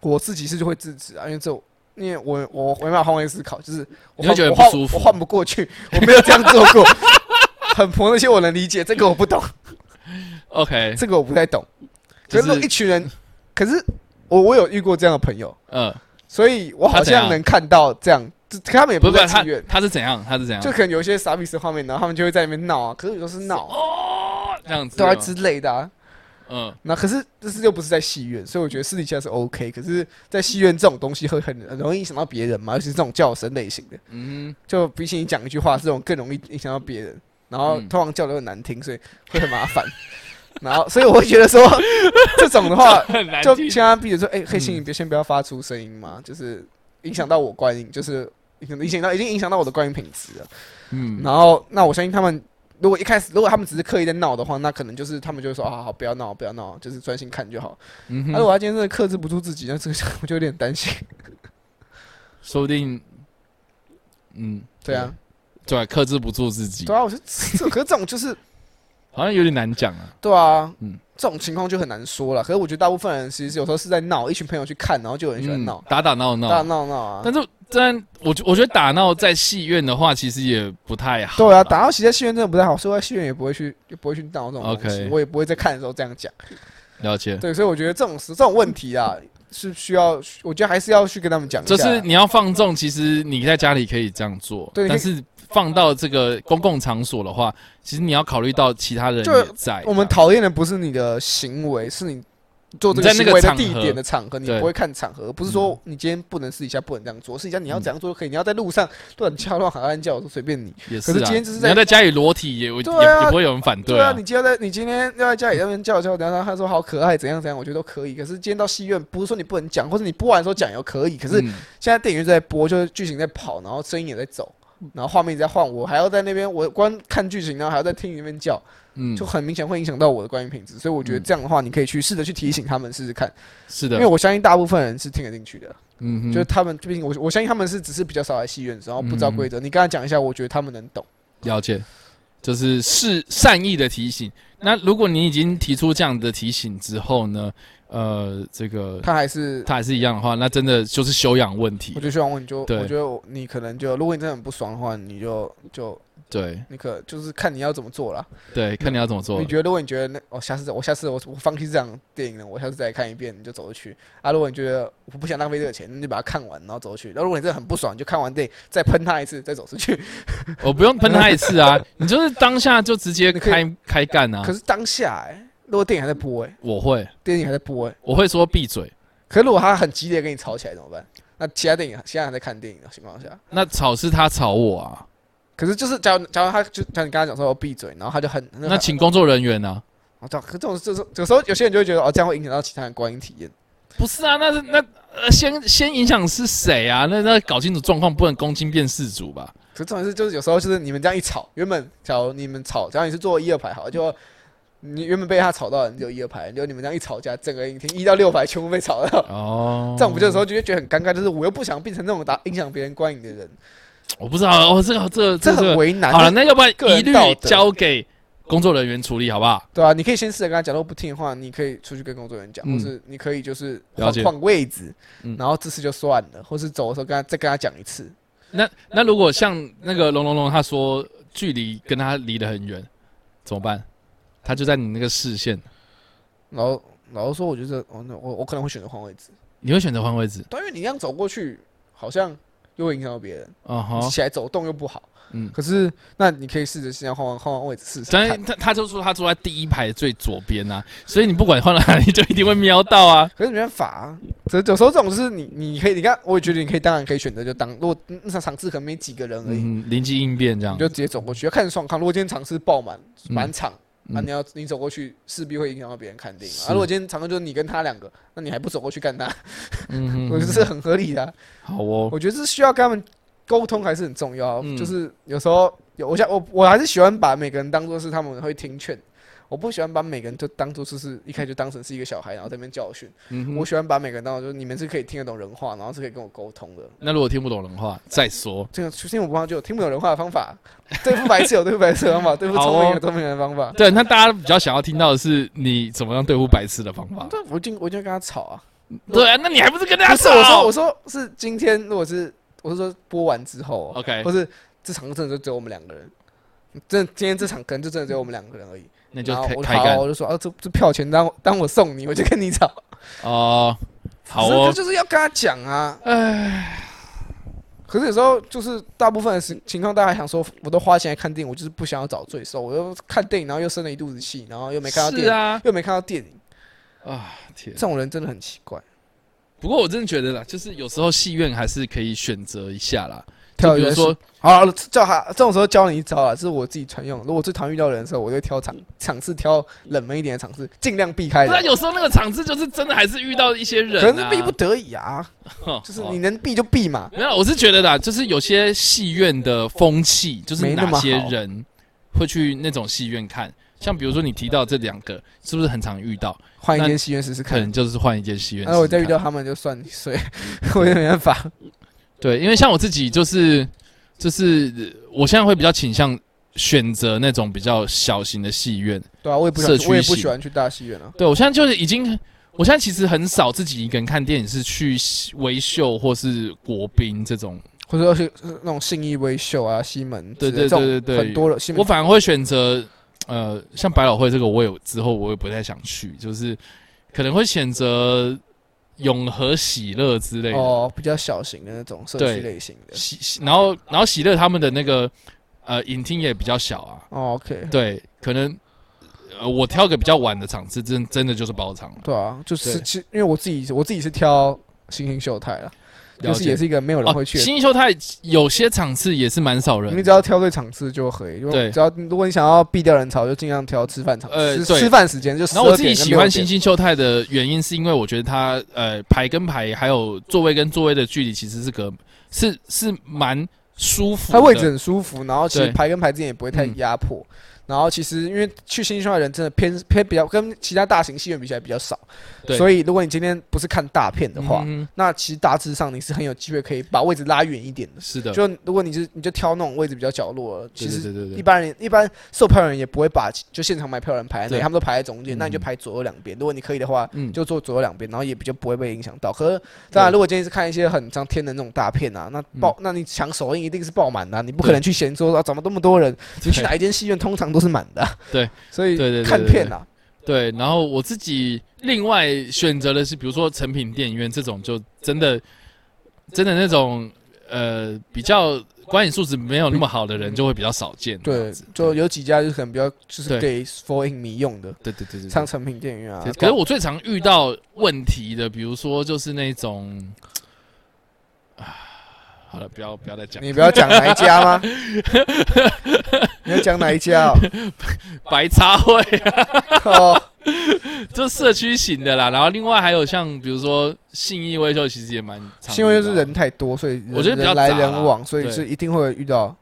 我自己是就会制止啊，因为这种因为我我我没办法换位思考，就是我你会觉得换我换不舒服我换不过去，我没有这样做过。很婆那些我能理解，这个我不懂，OK，这个我不太懂。可就是一群人，可是我我有遇过这样的朋友，嗯，所以我好像能看到这样，他们也不在自愿，他是怎样？他是怎样？就可能有一些傻逼式画面，然后他们就会在那边闹啊，可是有时候是闹，哦，这样子对啊哦，之类的啊。嗯，那可是这是又不是在戏院，所以我觉得私底下是 OK。可是，在戏院这种东西会很很容易影响到别人嘛，尤其是这种叫声类型的，嗯就比起你讲一句话，这种更容易影响到别人。然后嗯通常叫的又难听，所以会很麻烦。然后，所以我会觉得说，这种的话，就听千万避免说，哎、黑心，嗯你别先不要发出声音嘛，就是影响到我观影，就是影响到已经影响到我的观影品质了。嗯，然后，那我相信他们，如果一开始如果他们只是刻意在闹的话，那可能就是他们就会说，啊，好好，不要闹，不要闹，就是专心看就好。嗯那、如哼，果他今天真的克制不住自己，那这个我就有点担心。说不定，嗯，对啊，对，克制不住自己对，啊，我说这，可是这种就是好像有点难讲啊。对啊，嗯这种情况就很难说了。可是我觉得大部分人其实有时候是在闹，一群朋友去看，然后就有人喜欢闹嗯，，打打闹闹，打打。闹闹啊。但是，但我觉我觉得打闹在戏院的话，其实也不太好。对啊，打闹其实在戏院真的不太好，所以在戏院也不会去，也不会去闹这种东西我也不会在看的时候这样讲。了解。对，所以我觉得这种事这种问题啊，是需要，我觉得还是要去跟他们讲。就是你要放纵，其实你在家里可以这样做，但是放到这个公共场所的话，其实你要考虑到其他人也在。我们讨厌的不是你的行为，是你做这个行为的地点的场合，你不会看场合，不是说你今天不能私底下不能这样做，私底下你要怎样做都可以，你要在路上乱叫乱喊乱叫都随便你。也是啊，可是今天就是在你要在家里裸体也啊也不会有人反对对，啊你。今天在你今天要在家里那边叫叫，然后他说好可爱，怎样怎样，我觉得都可以。可是今天到戏院，不是说你不能讲，或者你播完的时候讲也可以。可是嗯现在电影院在播，就是剧情在跑，然后声音也在走，然后画面也在换，我还要在那边我光看剧情，然后还要在厅里面叫，嗯就很明显会影响到我的观影品质。所以我觉得嗯这样的话，你可以去试着去提醒他们试试看，是的因为，我相信大部分人是听得进去的。嗯哼，就是他们，毕竟我我相信他们是只是比较少来戏院，然后不知道规则。你跟他讲一下，我觉得他们能懂。了解，就是是善意的提醒。那如果你已经提出这样的提醒之后呢，呃，这个他还是他还是一样的话，那真的就是修养问题我。就希望问你就，我觉得你可能就，如果你真的很不爽的话，你就就对你可就是看你要怎么做啦。对，看你要怎么做你。觉得如果你觉得那哦，下次我下次我我放弃这场电影了，我下次再看一遍，你就走出去啊。如果你觉得我不想浪费这个钱，你就把它看完，然后走出去。然后如果你真的很不爽，你就看完电影再喷他一次，再走出去。我不用喷他一次啊，你就是当下就直接开开干啊可。是当下哎、如果电影还在播哎、我会，电影还在播哎、我会说闭嘴。可是如果他很激烈跟你吵起来怎么办？那其他电影现在还在看电影的情况下，那吵是他吵我啊，可是就是假如假如他就像你刚才讲说我闭嘴，然后他就很那请工作人员呢？我知道，可这种这种有时候有些人就会觉得哦，这样会影响到其他人观影体验。不是啊，那是那呃，先先影响是谁啊？那那搞清楚状况，不能公斤变事主吧？可是重点是就是有时候就是你们这样一吵，原本假如你们吵，假如你是坐一二排好了，就你原本被他吵到的人只有一二排，就你们这样一吵架，整个影厅一到六排全部被吵到，哦，这样不就有时候就会觉得很尴尬，就是我又不想变成那种打影响别人观影的人，我不知道哦，这个这个这这很为难。好了，那要不然一律交给工作人员处理，好不好？对啊，你可以先试着跟他讲，如果不听的话，你可以出去跟工作人员讲，嗯或是你可以就是换换位置，嗯然后这次就算了，或是走的时候跟他再跟他讲一次。那那如果像那个龙龙龙他说距离跟他离得很远，怎么办？他就在你那个视线，然后然后说，我觉得我，我我可能会选择换位置，你会选择换位置？对，因为你这样走过去，好像又会影响到别人，起来走动又不好。嗯。可是，那你可以试着现在换换换换位置试试但。他他就说他坐在第一排最左边啊，所以你不管换到哪里，就一定会瞄到啊。可是没办法啊，这有时候这种就是你你可以，你看，我也觉得你可以，当然可以选择就当，如果那场场次可能没几个人而已，嗯，灵机应变这样你。就直接走过去，要看爽看。如果今天场次爆满嗯满场，啊，嗯。你要你走过去，势必会影响到别人看电影啊，如果今天场次就是你跟他两个，那你还不走过去干他，嗯我觉得这是很合理的啊。好哦，我觉得是需要跟他们沟通还是很重要。嗯。就是有时候有我想我我还是喜欢把每个人当做是他们会听劝，我不喜欢把每个人都当做就是一开始就当成是一个小孩，然后在那边教训。嗯我喜欢把每个人当做就是你们是可以听得懂人话，然后是可以跟我沟通的。那如果听不懂人话，再说。这个听我不方就有听不懂人话的方法，对付白痴有对付白痴的方法，对付聪明有聪明人的方法。对，那大家比较想要听到的是你怎么样对付白痴的方法。对，我就我一定会跟他吵啊！对啊，那你还不是跟大家不是我说我说是今天如果是我是说播完之后，？OK，或是这场真的就只有我们两个人，真今天这场可能就真的只有我们两个人而已。那就开开干，我就说啊，这这票钱当当我送你，我就跟你吵。哦。好哦，就是要跟他讲啊。唉，可是有时候就是大部分的情情况，大家想说，我都花钱来看电影，我就是不想要找罪受，我又看电影，然后又生了一肚子气，然后又没看到电啊又没看到电影，啊天这！种人真的很奇怪。不过我真的觉得啦，就是有时候戏院还是可以选择一下啦。跳远就比如说，好了，叫他这种时候教你一招啊，这是我自己常用。如果最常遇到人的时候，我就挑场场次，挑冷门一点的场次，尽量避开不然。有时候那个场次就是真的还是遇到一些人、啊，可能是逼不得已啊，就是你能避就避嘛。没有，我是觉得啦，就是有些戏院的风气，就是那些人会去那种戏院看。像比如说你提到这两个，是不是很常遇到？换一间戏院试试看可能。就是换一间戏院试试看。然后我再遇到他们就算你衰，我也没办法。对，因为像我自己就是就是呃我现在会比较倾向选择那种比较小型的戏院。对啊，我也不喜社区欢，我也不喜欢去大戏院啊。对我现在就是已经，我现在其实很少自己一个人看电影，是去微秀或是国宾这种。或者是那种信义威秀啊、西门之对对对对对很多的我反而会选择，呃，像百老汇这个，我有之后我也不太想去，就是可能会选择永和喜乐之类的。哦比较小型的那种社区类型的。喜喜，然后然后喜乐他们的那个呃影厅也比较小啊，哦，OK，对，可能呃我挑个比较晚的场次，真真的就是包场了。对啊，就是其实因为我自己我自己是挑星星秀泰了，就是也是一个没有人会去的。新秀泰有些场次也是蛮少人你只要挑对场次就可以，因为对只要如果你想要避掉人潮，就尽量挑吃饭场，吃呃对吃饭时间就。然后我自己喜欢星新兴秀泰的原因，是因为我觉得它呃排跟排还有座位跟座位的距离其实是隔是是蛮舒服的。它位置很舒服，然后其实对排跟排之间也不会太嗯压迫。然后其实因为去新兴秀的人真的偏偏比较跟其他大型戏院比起来比较少，对。所以如果你今天不是看大片的话，嗯那其实大致上你是很有机会可以把位置拉远一点的。是的，就如果你是你就挑那种位置比较角落，其实对对对对一般人一般售票人也不会把就现场买票人排在他们都排在中间，嗯。那你就排左右两边。如果你可以的话，嗯。就坐左右两边，然后也比较不会被影响到。可是当然，如果今天是看一些很像天的那种大片啊，那爆那你抢首映一定是爆满的啊，你不可能去嫌说啊怎么那么多人，你去哪一间戏院通常都是满的。啊。对，所以对对对看片啊，对，然后我自己另外选择的是，比如说成品电影院这种，就真的真的那种呃比较观影素质没有那么好的人，就会比较少见。对，就有几家就是可能比较就是给 for 影迷用的，对对对对对。像成品电影院啊。可是我最常遇到问题的，比如说就是那种啊，好了，不要不要再讲你不要讲哪一家吗？你要讲哪一家哦？白茶会，哦，就社区型的啦。然后另外还有像比如说信义威秀，其实也蛮信义威秀是人太多，所以我觉得比较人来人往，所以是一定会遇到。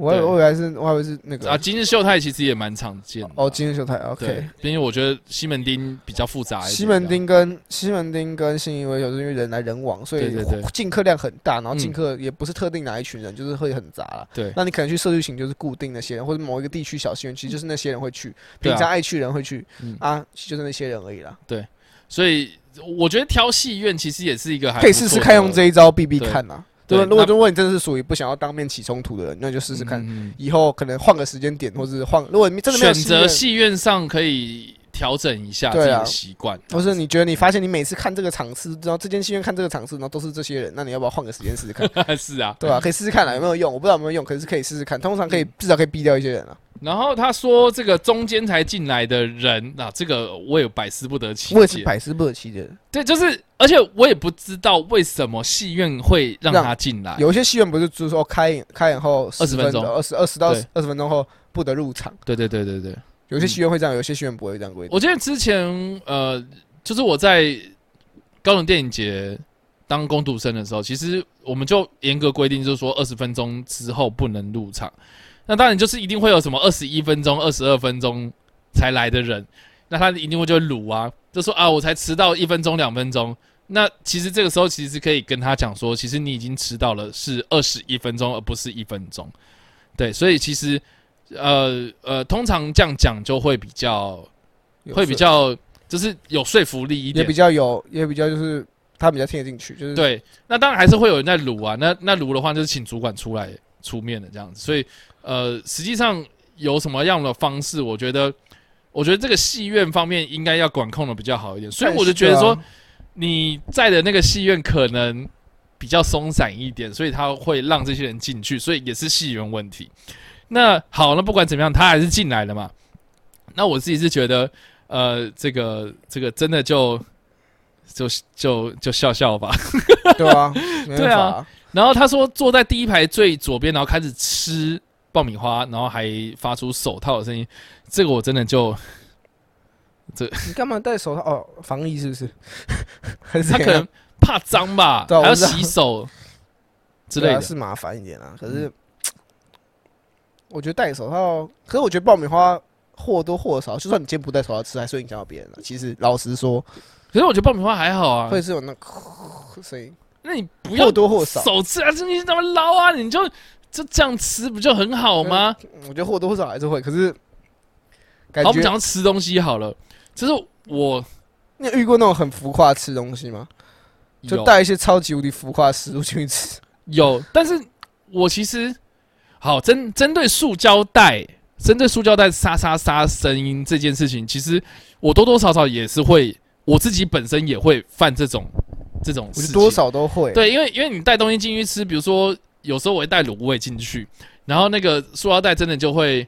我我以为是，我还以为是那个啊，今日秀泰其实也蛮常见的。哦，今日秀台对 OK。，因为我觉得西门町比较复杂一点。西门町跟西门町跟信义威秀是因为人来人往，所以进客量很大，然后嗯进客也不是特定哪一群人，就是会很杂了。对那你可能去社区型就是固定那些人，或者某一个地区小戏院，其实就是那些人会去，平常爱去人会去嗯啊，就是那些人而已啦。对所以我觉得挑戏院其实也是一个还可以试试看用这一招避避对看呐。对如果如果你真的是属于不想要当面起冲突的人，那就试试看。嗯以后可能换个时间点，或是换，如果你真的没有选择戏院上可以调整一下自己的习惯，或是你觉得你发现你每次看这个场次，然后这间戏院看这个场次，然后都是这些人，那你要不要换个时间试试看？是啊。对吧、可以试试看啦，有没有用？我不知道有没有用，可是可以试试看。通常可以至少可以避掉一些人啊。然后他说这个中间才进来的人，那、这个我也百思不得其我也是解。百思不得其解。对，就是而且我也不知道为什么戏院会让让他进来。有一些戏院不是就是说开演开演后二十分钟二十二十到二十分钟后不得入场。对对对对对。有些戏院会这样，有些戏院不会这样规定。我记得之前呃，就是我在高雄电影节当工读生的时候，其实我们就严格规定，就是说二十分钟之后不能入场。那当然就是一定会有什么二十一分钟、二十二分钟才来的人，那他一定会就会鲁啊，就说啊，我才迟到一分钟两分钟。那其实这个时候其实可以跟他讲说，其实你已经迟到了是二十一分钟，而不是一分钟。对，所以其实呃呃，通常这样讲就会比较会比较就是有说服力一点，也比较有，也比较就是他比较听得进去，就是对。那当然还是会有人在撸啊，那那撸的话就是请主管出来出面的这样子。所以呃，实际上有什么样的方式，我觉得我觉得这个戏院方面应该要管控的比较好一点。所以我就觉得说你在的那个戏院可能比较松散一点，所以他会让这些人进去，所以也是戏院问题。那好，那不管怎么样，他还是进来了嘛。那我自己是觉得。呃，这个这个真的就就就就笑笑吧，对啊，对啊。然后他说坐在第一排最左边，然后开始吃爆米花，然后还发出手套的声音。这个我真的就这你干嘛戴手套？哦，防疫是不是？他可能怕脏吧，还要洗手之类的，是麻烦一点啊。可是我觉得戴手套，可是我觉得爆米花。或多或少，就算你今天不戴手套吃，还是会影响到别人了。其实老实说，可是我觉得爆米花还好啊，会是有那声音。那你不要或多或少手吃啊，你怎么捞啊？你就就这样吃不就很好吗？我觉得或多或少还是会。可是，好，我们讲吃东西好了。就是我，你有遇过那种很浮夸吃东西吗？就带一些超级无敌浮夸食物进去吃。有，但是我其实好针针对塑胶袋。针对塑胶袋沙沙沙声音这件事情，其实我多多少少也是会，我自己本身也会犯这种这种事情，多少都会。对，因为因为你带东西进去吃，比如说有时候我会带卤味进去，然后那个塑料袋真的就会。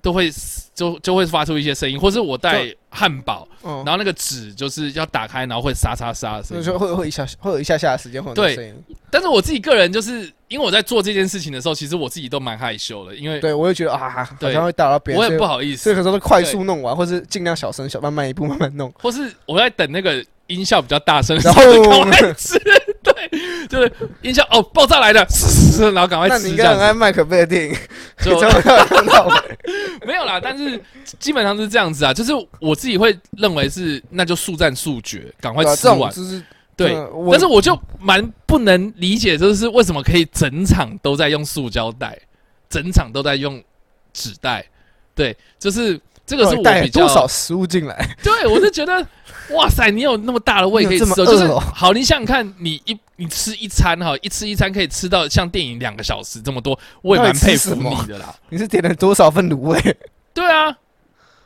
都会就就会发出一些声音，或是我带汉堡，然后那个纸就是要打开，然后会沙沙沙的声音，就会会一下会有一下下的时间会有声音。但是我自己个人就是因为我在做这件事情的时候，其实我自己都蛮害羞的，因为对我也觉得啊，好像会打到别人，我也不好意思，所以可能都快速弄完，或是尽量小声小慢慢一步慢慢弄，或是我在等那个音效比较大声，然后吃，对，就是音效哦爆炸来的，然后赶快吃。那你应该很爱麦克贝的电影，就 没有啦，但是基本上是这样子啊，就是我自己会认为是，那就速战速决，赶快吃完。就是对，但是我就蛮不能理解，就是为什么可以整场都在用塑胶袋，整场都在用纸袋。对，就是这个是我比较多少食物进来。对，我是觉得，哇塞，你有那么大的胃可以吃，就是好。你想想看，你一你吃一餐哈，一吃一餐可以吃到像电影两个小时这么多，我也蛮佩服你的啦。你是点了多少份卤味？对啊，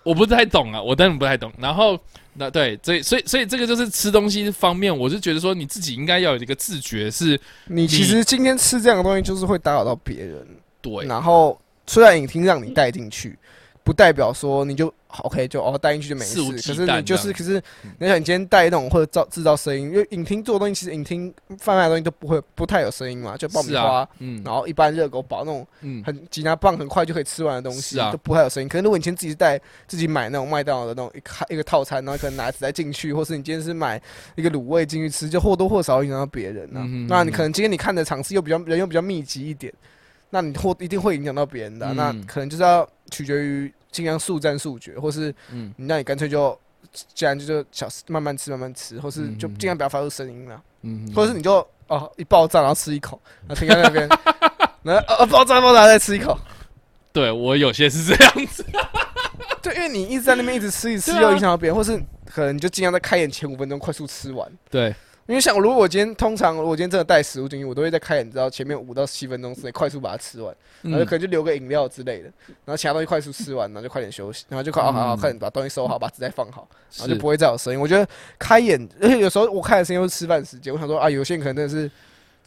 我不太懂啊，我当然不太懂。然后那对，所以所以所以这个就是吃东西方面，我是觉得说你自己应该要有一个自觉，是你其实今天吃这样的东西，就是会打扰到别人。对，然后虽然影厅让你带进去。不代表说你就 OK 就哦带进去就没事，可是你就是可是你想你今天带那种或者造制造声音，因为影厅做的东西其实影厅贩卖的东西都不会不太有声音嘛，就爆米花，嗯，然后一般热狗堡那种很几拿棒很快就可以吃完的东西都不太有声音。可是如果你今天自己带自己买那种麦当劳的那种一一个套餐，然后可能拿纸袋进去，或是你今天是买一个卤味进去吃，就或多或少影响到别人呢。那你可能今天你看的场次又比较人又比较密集一点，那你或一定会影响到别人的。那可能就是要取决于。尽量速战速决，或是，嗯，那你干脆就，既然就就小慢慢吃慢慢吃，或是就尽量不要发出声音了，嗯，或者是你就哦一爆炸然后吃一口，然后停在那边，然后呃爆炸爆炸再吃一口，对我有些是这样子，对，因为你一直在那边一直吃一吃又影响到别人，或是可能你就尽量在开演前五分钟快速吃完，对。因为像如果我今天通常我今天真的带食物进去，我都会在开演，知道前面五到七分钟之内快速把它吃完，然后可能就留个饮料之类的，然后其他东西快速吃完，然后就快点休息，然后就快好好快点把东西收好，把纸袋放好，然后就不会再有声音。我觉得开演，而且有时候我开的声音又是吃饭时间，我想说啊，有些人可能真的是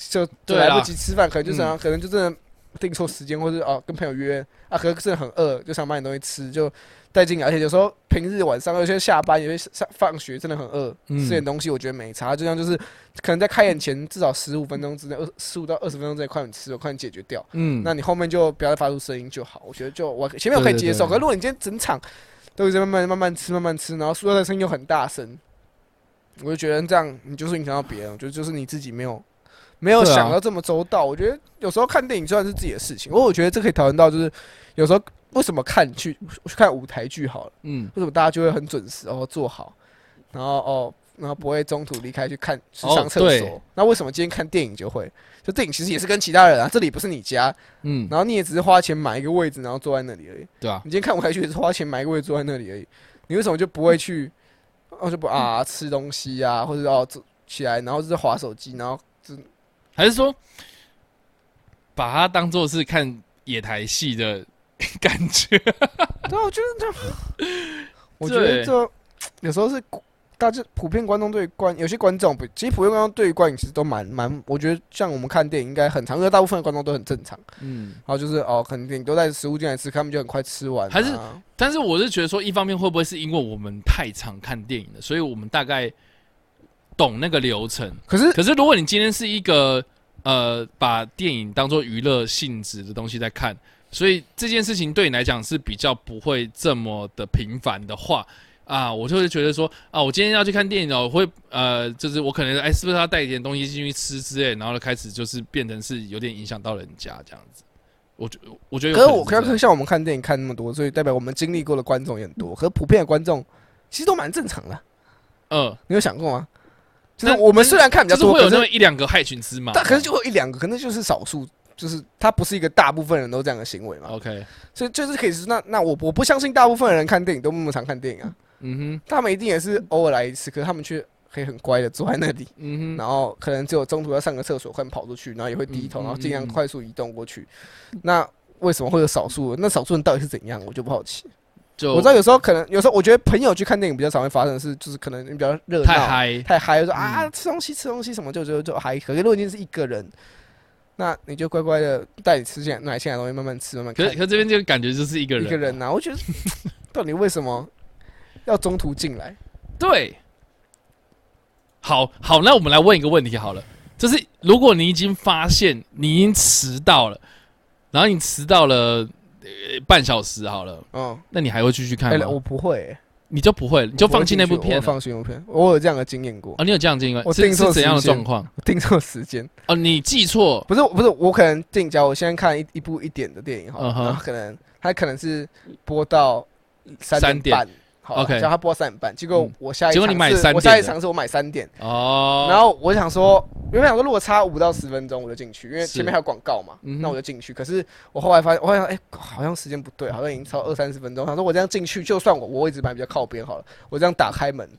就就来不及吃饭，可能就这样，可能就真的定错时间，或者哦跟朋友约啊，可能真的很饿，就想买点东西吃就。带进来，而且有时候平日晚上有些下班，有些上放学真的很饿，吃点东西我觉得没差。就像就是可能在开演前至少十五分钟之内，二十五到二十分钟之内快点吃，快点解决掉。嗯，那你后面就不要再发出声音就好。我觉得就我前面我可以接受，可如果你今天整场都是在慢慢慢慢吃慢慢吃，然后塑料的声音又很大声，我就觉得这样你就是影响到别人。我觉得就是你自己没有没有想到这么周到。我觉得有时候看电影虽然是自己的事情，不过我觉得这可以讨论到就是有时候。为什么看去去看舞台剧好了？嗯，为什么大家就会很准时哦坐好，然后哦，然后不会中途离开去看去哦上厕对所？那为什么今天看电影就会？就电影其实也是跟其他人啊，这里不是你家，嗯，然后你也只是花钱买一个位置，然后坐在那里而已。对啊，你今天看舞台剧也是花钱买一个位置坐在那里而已，你为什么就不会去？哦，就不啊吃东西啊，或者哦坐起来，然后就是划手机，然后还是说把它当做是看野台戏的 感觉？对啊，我觉得这样，我觉得对这有时候是大家普遍观众对观有些观众不，其实普遍观众对于观影其实都蛮蛮，我觉得像我们看电影应该很常，因为大部分的观众都很正常。嗯，然后就是哦，可能电影都带食物进来吃，他们就很快吃完啊、还是但是我是觉得说，一方面会不会是因为我们太常看电影了，所以我们大概懂那个流程。可是可是如果你今天是一个呃把电影当做娱乐性质的东西在看，所以这件事情对你来讲是比较不会这么的频繁的话。啊，我就会觉得说啊，我今天要去看电影哦，我会呃，就是我可能哎，是不是要带一点东西进去吃之类，然后就开始就是变成是有点影响到人家这样子。我觉我觉得有可是我可是像我们看电影看那么多，所以代表我们经历过的观众也很多。可是普遍的观众其实都蛮正常的，嗯，你有想过吗？就是那我们虽然看比较多，就是会有那么一两个害群之马，但可是就会有一两个，可能就是少数，就是他不是一个大部分人都这样的行为嘛。OK，所以就是可以是那那我我不相信大部分的人看电影都那么常看电影啊，嗯哼他们一定也是偶尔来一次，可是他们却可以很乖的坐在那里，嗯哼，然后可能只有中途要上个厕所，快跑出去，然后也会低头，嗯然后尽量快速移动过去。那为什么会有少数？那少数人到底是怎样？我就不好奇。就我知道有时候可能，有时候我觉得朋友去看电影比较常会发生的是，就是可能比较热闹、太嗨，太嗨，就说啊嗯吃东西吃东西什么就就就嗨。可是如果今天是一个人，那你就乖乖的带你吃进来买进来的东西，慢慢吃慢慢看可是。可是这边这个感觉就是一个人，一个人呐、我觉得 到底为什么要中途进来？对，好好，那我们来问一个问题好了，就是如果你已经发现你已经迟到了，然后你迟到了、呃、半小时好了，嗯，那你还会继续看哎、吗？我不会、欸，你就不会，你就放弃那部片了放弃那部片。我有这样的经验过，哦？你有这样经验是我定错是怎样的状况？我定错时间，哦，你记错，不是不是，我可能定，假如我现在看一一部一点的电影好了，嗯哼然后可能它可能是播到三三点半。好了 OK 叫他播到三点半，结果嗯我下一结果你买场是3点的我下一场是我买三点，哦，然后我想说，原本想说如果差五到十分钟我就进去，因为前面还有广告嘛，那我就进去。可是我后来发现，我好像哎、好像时间不对，好像已经超二三十分钟。想说我这样进去，就算我我位置买比较靠边好了，我这样打开门，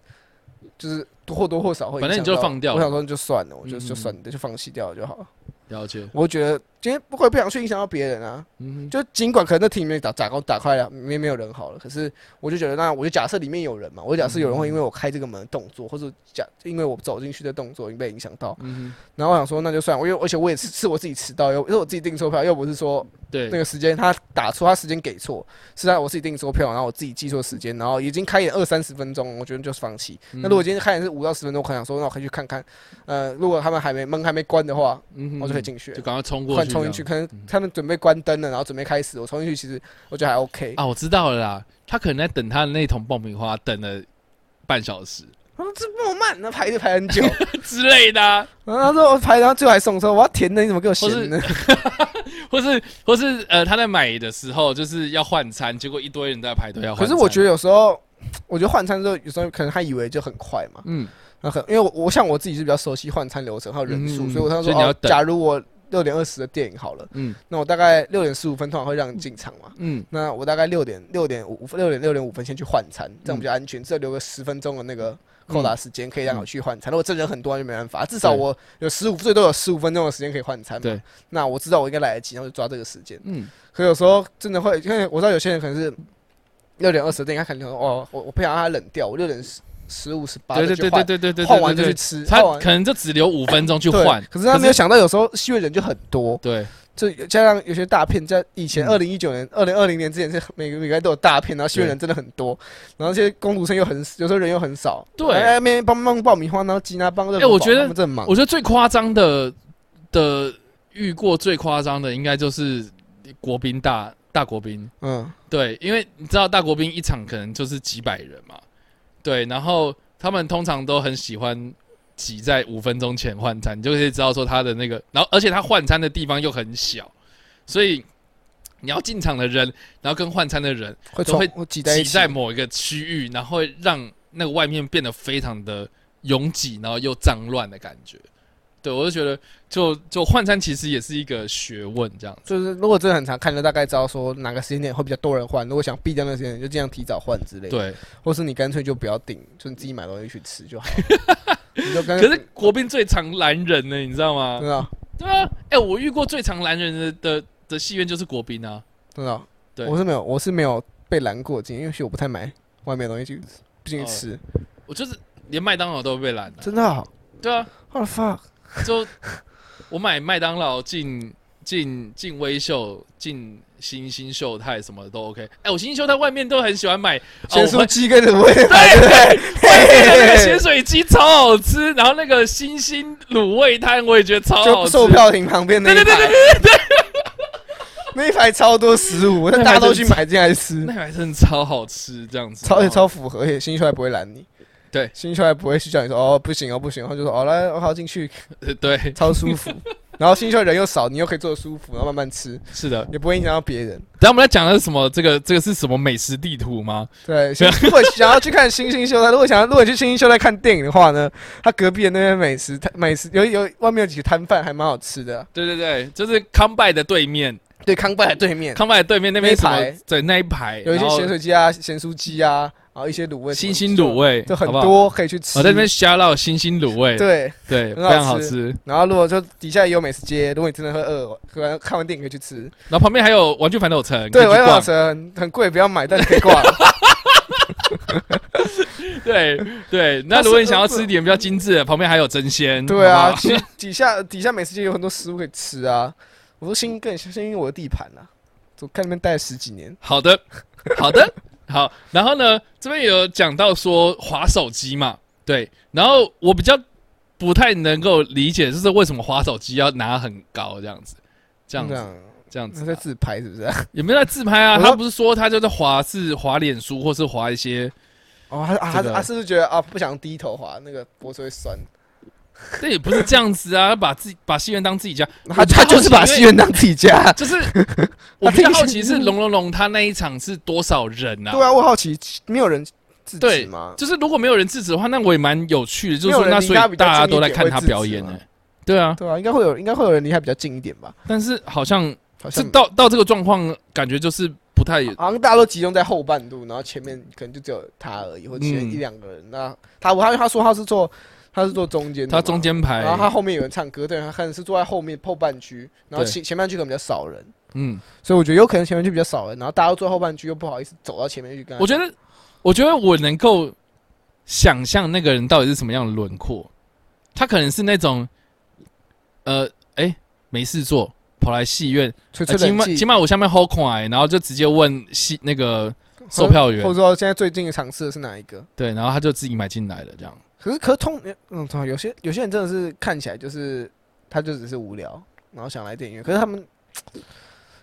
就是或多或少会。反正你就放掉我想说就算了，我就嗯就算了，就放弃掉了就好了。了解，我觉得今天不会不想去影响到别人啊。嗯，就尽管可能那厅里面打打高打开了，里面没有人好了，可是我就觉得，那我就假设里面有人嘛，我就假设有人会因为我开这个门的动作，或者假因为我走进去的动作已经被影响到，嗯然后我想说那就算，我因为而且我也是是我自己迟到，又是我自己订错票，又不是说那个时间他打错，他时间给错，是他我自己订错票，然后我自己记错时间，然后已经开演二三十分钟，我觉得就是放弃。嗯。那如果今天开演是五到十分钟，我可能想说，那我可以去看看，呃，如果他们还没门还没关的话，我就可以进去了。就。赶快冲过去，换冲进去，可能他们准备关灯了，然后准备开始，我冲进去，其实我觉得还 OK。啊，我知道了啦，他可能在等他的那桶爆米花，等了半小时。他说这那么慢，那排队排很久，之类的啊、然后他说我排，然后最后还送车，我要甜的，你怎么给我咸的？或是 或是呃，他在买的时候就是要换餐，结果一堆人在排队要换。可是我觉得有时候，我觉得换餐之后，有时候可能他以为就很快嘛，嗯，那很因为我我像我自己是比较熟悉换餐流程还有人数，嗯所以我他说哦，假如我六点二十的电影好了，嗯。那我大概六点十五分通常会让你进场嘛。嗯。那我大概六点六点五六点六点五分先去换餐，这样比较嗯安全，至少留个十分钟的那个扣打时间，可以让我去换餐。如果真人很多，就没办法，至少我有十五最多有十五分钟的时间可以换餐嘛。对，那我知道我应该来得及，然后就抓这个时间。嗯。可有时候真的会，因为我知道有些人可能是六点二十的电影，他可能说哦，我我不想让他冷掉，我六点十十五十八对对对对对对对，换完就去吃，他可能就只留五分钟去换，可是他没有想到，有时候戏院人就很多，对。就加上有些大片，在以前嗯。二零一九年、二零二零年之前是每个每个人都有大片，然后戏院人真的很多，然后这些工读生又很有时候人又很少，对。哎，那边帮忙爆米花，然后吉拿帮热，哎我觉得我，觉得最夸张的的遇过最夸张的，应该就是国宾大大国宾，嗯，对，因为你知道大国宾一场可能就是几百人嘛，对，然后他们通常都很喜欢挤在五分钟前换餐，你就可以知道说他的那个，然后而且他换餐的地方又很小，所以你要进场的人，然后跟换餐的人会冲都会会挤在，挤在某一个区域，然后会让那个外面变得非常的拥挤，然后又脏乱的感觉。对我就觉得，就就换餐其实也是一个学问，这样子。就是如果真的很常看，就大概知道说哪个时间点会比较多人换。如果想避掉那个时间点，就尽量提早换之类的。，对，或是你干脆就不要订，就你自己买东西去吃就好。你就可是国宾最常拦人呢，你知道吗真？的对啊，哎、我遇过最常拦人的的的戏院就是国宾啊。真的，对我是没有，我是没有被拦过今天，因为其实我不太买外面的东西去进去哦吃。我就是连麦当劳都会被拦的、真的啊对啊，，what the fuck？就我买麦当劳进进进微秀进新兴秀泰什么的都 OK。哎、我新兴秀泰外面都很喜欢买 咸哦酥鸡跟卤味，对对对？外面的那个咸水鸡超好吃，然后那个新兴卤味摊我也觉得超好吃。售票亭旁边那一对对排，那一排超多食物，但那大家都去买进来吃那，排真的超好吃，这样子。超也超符合，而且新秀泰不会拦你。对新秀还不会去叫你说哦不行哦不行，然后就说哦来我好进去，呃对，超舒服。然后新秀人又少，你又可以坐得舒服，然后慢慢吃，是的。也不会影响到别人。等下我们来讲的是什么？这个这个是什么美食地图吗？对，想如果想要去看星星秀他，如果想要如果去星星秀在看电影的话呢，他隔壁的那边美食，摊美食有有外面有几个摊贩还蛮好吃的。对对对，就是康拜的对面，对，康拜的对面康拜的对面那边什么那一排？对，那一排有一些咸水鸡啊、咸酥鸡啊，然后一些卤味，新兴卤，味，就很。多可以去吃。我在那边瞎唠新兴卤味，对，对，非常好吃吃。然后如果说底下也有美食街，如果你真的会饿，可能看完电影可以去吃。然后旁边还有玩具反斗城，对，可以去逛我也好吃，很很贵，不要买，但是可以逛。对对。那如果你想要吃一点比较精致的，旁边还有真鲜。对啊，好好其实底下底下美食街有很多食物可以吃啊。我说新更新因为我的地盘啊，我看那边待了十几年。好的，好的，好。然后呢，这边有讲到说滑手机嘛，对。然后我比较不太能够理解，就是为什么滑手机要拿很高这样子，这样子，这样，这样子啊、在自拍是不是？有没有在自拍啊？他不是说他就是滑是滑脸书，或是滑一些，哦，他啊他他是不是觉得啊不想低头滑，那个脖子会酸？这也不是这样子啊，把自己把戏院当自己家，他他就是把戏院当自己家。就是我比较好奇是龙龙龙他那一场是多少人啊？对啊，我好奇没有人制止吗？就是如果没有人制止的话，那我也蛮有趣的，就是说那所以大家都在看他表演呢、对啊，对啊，应该会有应该会有人离他比较近一点吧？但是好像是好像到到这个状况，感觉就是不太好像大家都集中在后半路，然后前面可能就只有他而已，或者前一两个人。那他我他他说他是坐他是坐中间，他中间排然，后他后面有人唱歌，对，他可能是坐在后面后半区，然后前前半区可能比较少人，嗯，所以我觉得有可能前面区比较少人，然后大家都坐后半区，又不好意思走到前面去跟。我觉得我觉得我能够想象那个人到底是什么样的轮廓，他可能是那种呃，哎、没事做。跑来戏院，吹呃今吹冷气，晚今晚我下面 hold 快，然后就直接问戏那个售票员或者，说现在最近尝试的是哪一个？对，然后他就自己买进来了，这样。可是可是通嗯，通有些有些人真的是看起来就是他就只是无聊，然后想来电影院，可是他们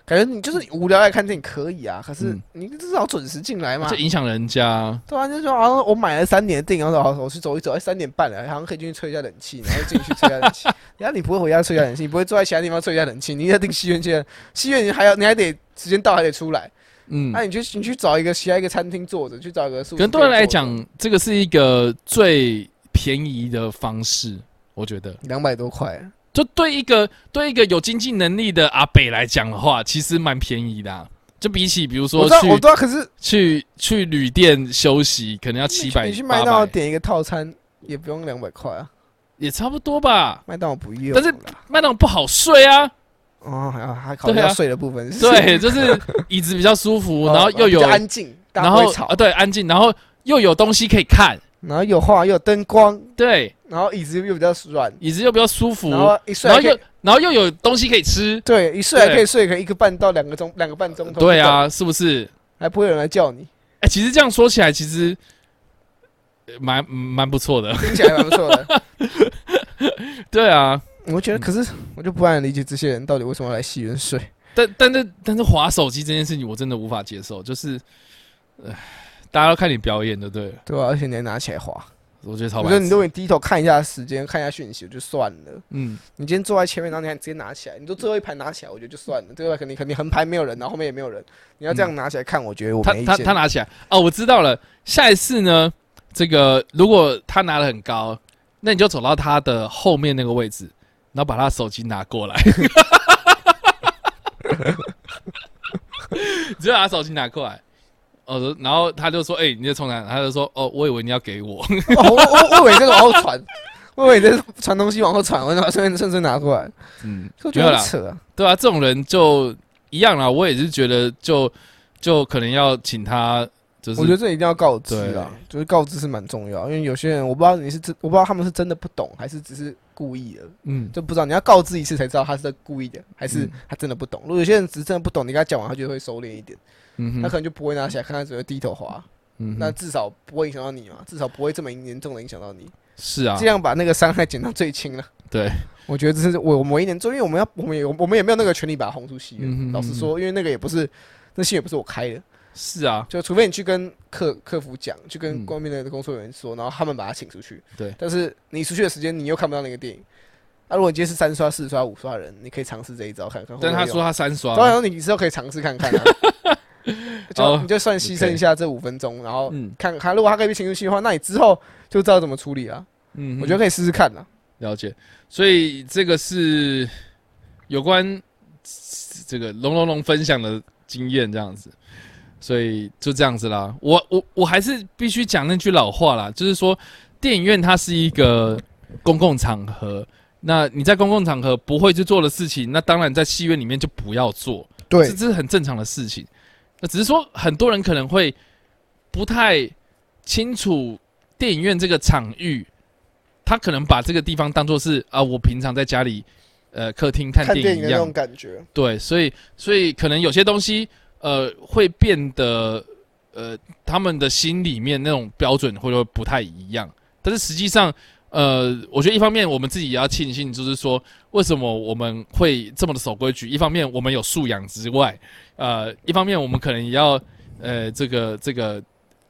感觉你就是无聊来看电影可以啊，可是嗯你至少准时进来嘛这。影响人家，对啊，就说好像我买了三年的电影，然后好我去走一走，哎，三点半了，好像可以进去吹一下冷气，然后进去吹一下冷气。然后你不会回家吹一下冷气，你不会坐在其他地方吹一下冷气，你要订戏院去，戏院你还要你还得时间到还得出来。嗯。那、，你去你去找一个其他一个餐厅坐着，去找一个素食可能对他来讲，这个是一个最便宜的方式，我觉得。两百多块，就对一个对一个有经济能力的阿北来讲的话，其实蛮便宜的啊、就比起比如说去我知道，可是去去旅店休息，可能要七百你去麦，当劳点一个套餐也不用两百块啊，也差不多吧。麦当劳不用。但是麦当劳不好睡啊，哦，还要还考虑对啊。到睡的部分，对，就是椅子比较舒服，哦 然后又有安静，大然家不会吵。后啊，对，安静，然后又有东西可以看，然后有画又有灯光，对，然后椅子又比较软，椅子又比较舒服，然后一睡还可以然后又然后又有东西可以吃，对一睡还对可以睡个一个半到两个钟，两个半钟头。对，啊，是不是？还不会有人来叫你，哎、其实这样说起来，其实呃蛮蛮不错的。听起来蛮不错的。对啊，我觉得，可是我就不太能理解这些人到底为什么要来戏院睡。但但是但是划手机这件事情，我真的无法接受。就是，唉，大家都看你表演，对不对？对吧、而且你还拿起来划，我觉得超我觉得。你如果你低头看一下时间，看一下讯息，就算了。嗯，你今天坐在前面，然后你还直接拿起来，你都最后一排拿起来，我觉得就算了。最后一排肯定肯定横排没有人，然后后面也没有人，你要这样拿起来看，我觉得我他他没意见。他拿起来哦，我知道了。下一次呢，这个如果他拿的很高，那你就走到他的后面那个位置，然后把他手机拿过来，你就把他手机拿过来。哦，然后他就说：“哎、你在冲哪？”他就说：“哦，我以为你要给我。哦，我我我以为你在往后传，我以为你在 传东西往后传，我就把顺便顺顺拿过来，”嗯，我觉没有啦得扯啊。对啊，这种人就一样啦。我也是觉得就，就可能要请他，就是我觉得这一定要告知对啦，就是告知是蛮重要，因为有些人我不知道你是真，我不知道他们是真的不懂，还是只是故意的，嗯，就不知道你要告知一次才知道他是在故意的，还是嗯。他真的不懂。如果有些人只是真的不懂，你跟他讲完，他就会收敛一点，嗯，他可能就不会拿起来看，他只会低头滑。嗯那至少不会影响到你嘛，至少不会这么严重的影响到你，是啊。尽，量把那个伤害减到最轻了。对，我觉得这是我我们唯一点做，因为我们要我们也我们也没有那个权利把它轰出戏院。嗯老实说，因为那个也不是那戏也不是我开的，是啊，就除非你去跟客客服讲，去跟嗯外面的工作人员说，然后他们把他请出去。对但是你出去的时间，你又看不到那个电影。那、如果你今天是三刷、四刷、五刷的人，你可以尝试这一招看看。但他说他三刷，当然，你之后可以尝试看看啊。你就算牺牲一下这五分钟，然后嗯看看，如果他可以被请出去的话，那你之后就知道怎么处理了。嗯，我觉得可以试试看啦。了解，所以这个是有关这个龙龙龙分享的经验这样子，所以就这样子啦。我我我还是必须讲那句老话啦，就是说电影院它是一个公共场合，那你在公共场合不会去做的事情，那当然在戏院里面就不要做。对这这是很正常的事情。那只是说，很多人可能会不太清楚电影院这个场域，他可能把这个地方当做是啊，我平常在家里呃客厅看看电影一样电影的那种。感觉，对，所以所以可能有些东西呃会变得呃他们的心里面那种标准会不会不太一样？但是实际上，呃，我觉得一方面我们自己也要庆幸，就是说为什么我们会这么的守规矩？一方面我们有素养之外，呃，一方面我们可能也要呃这个这个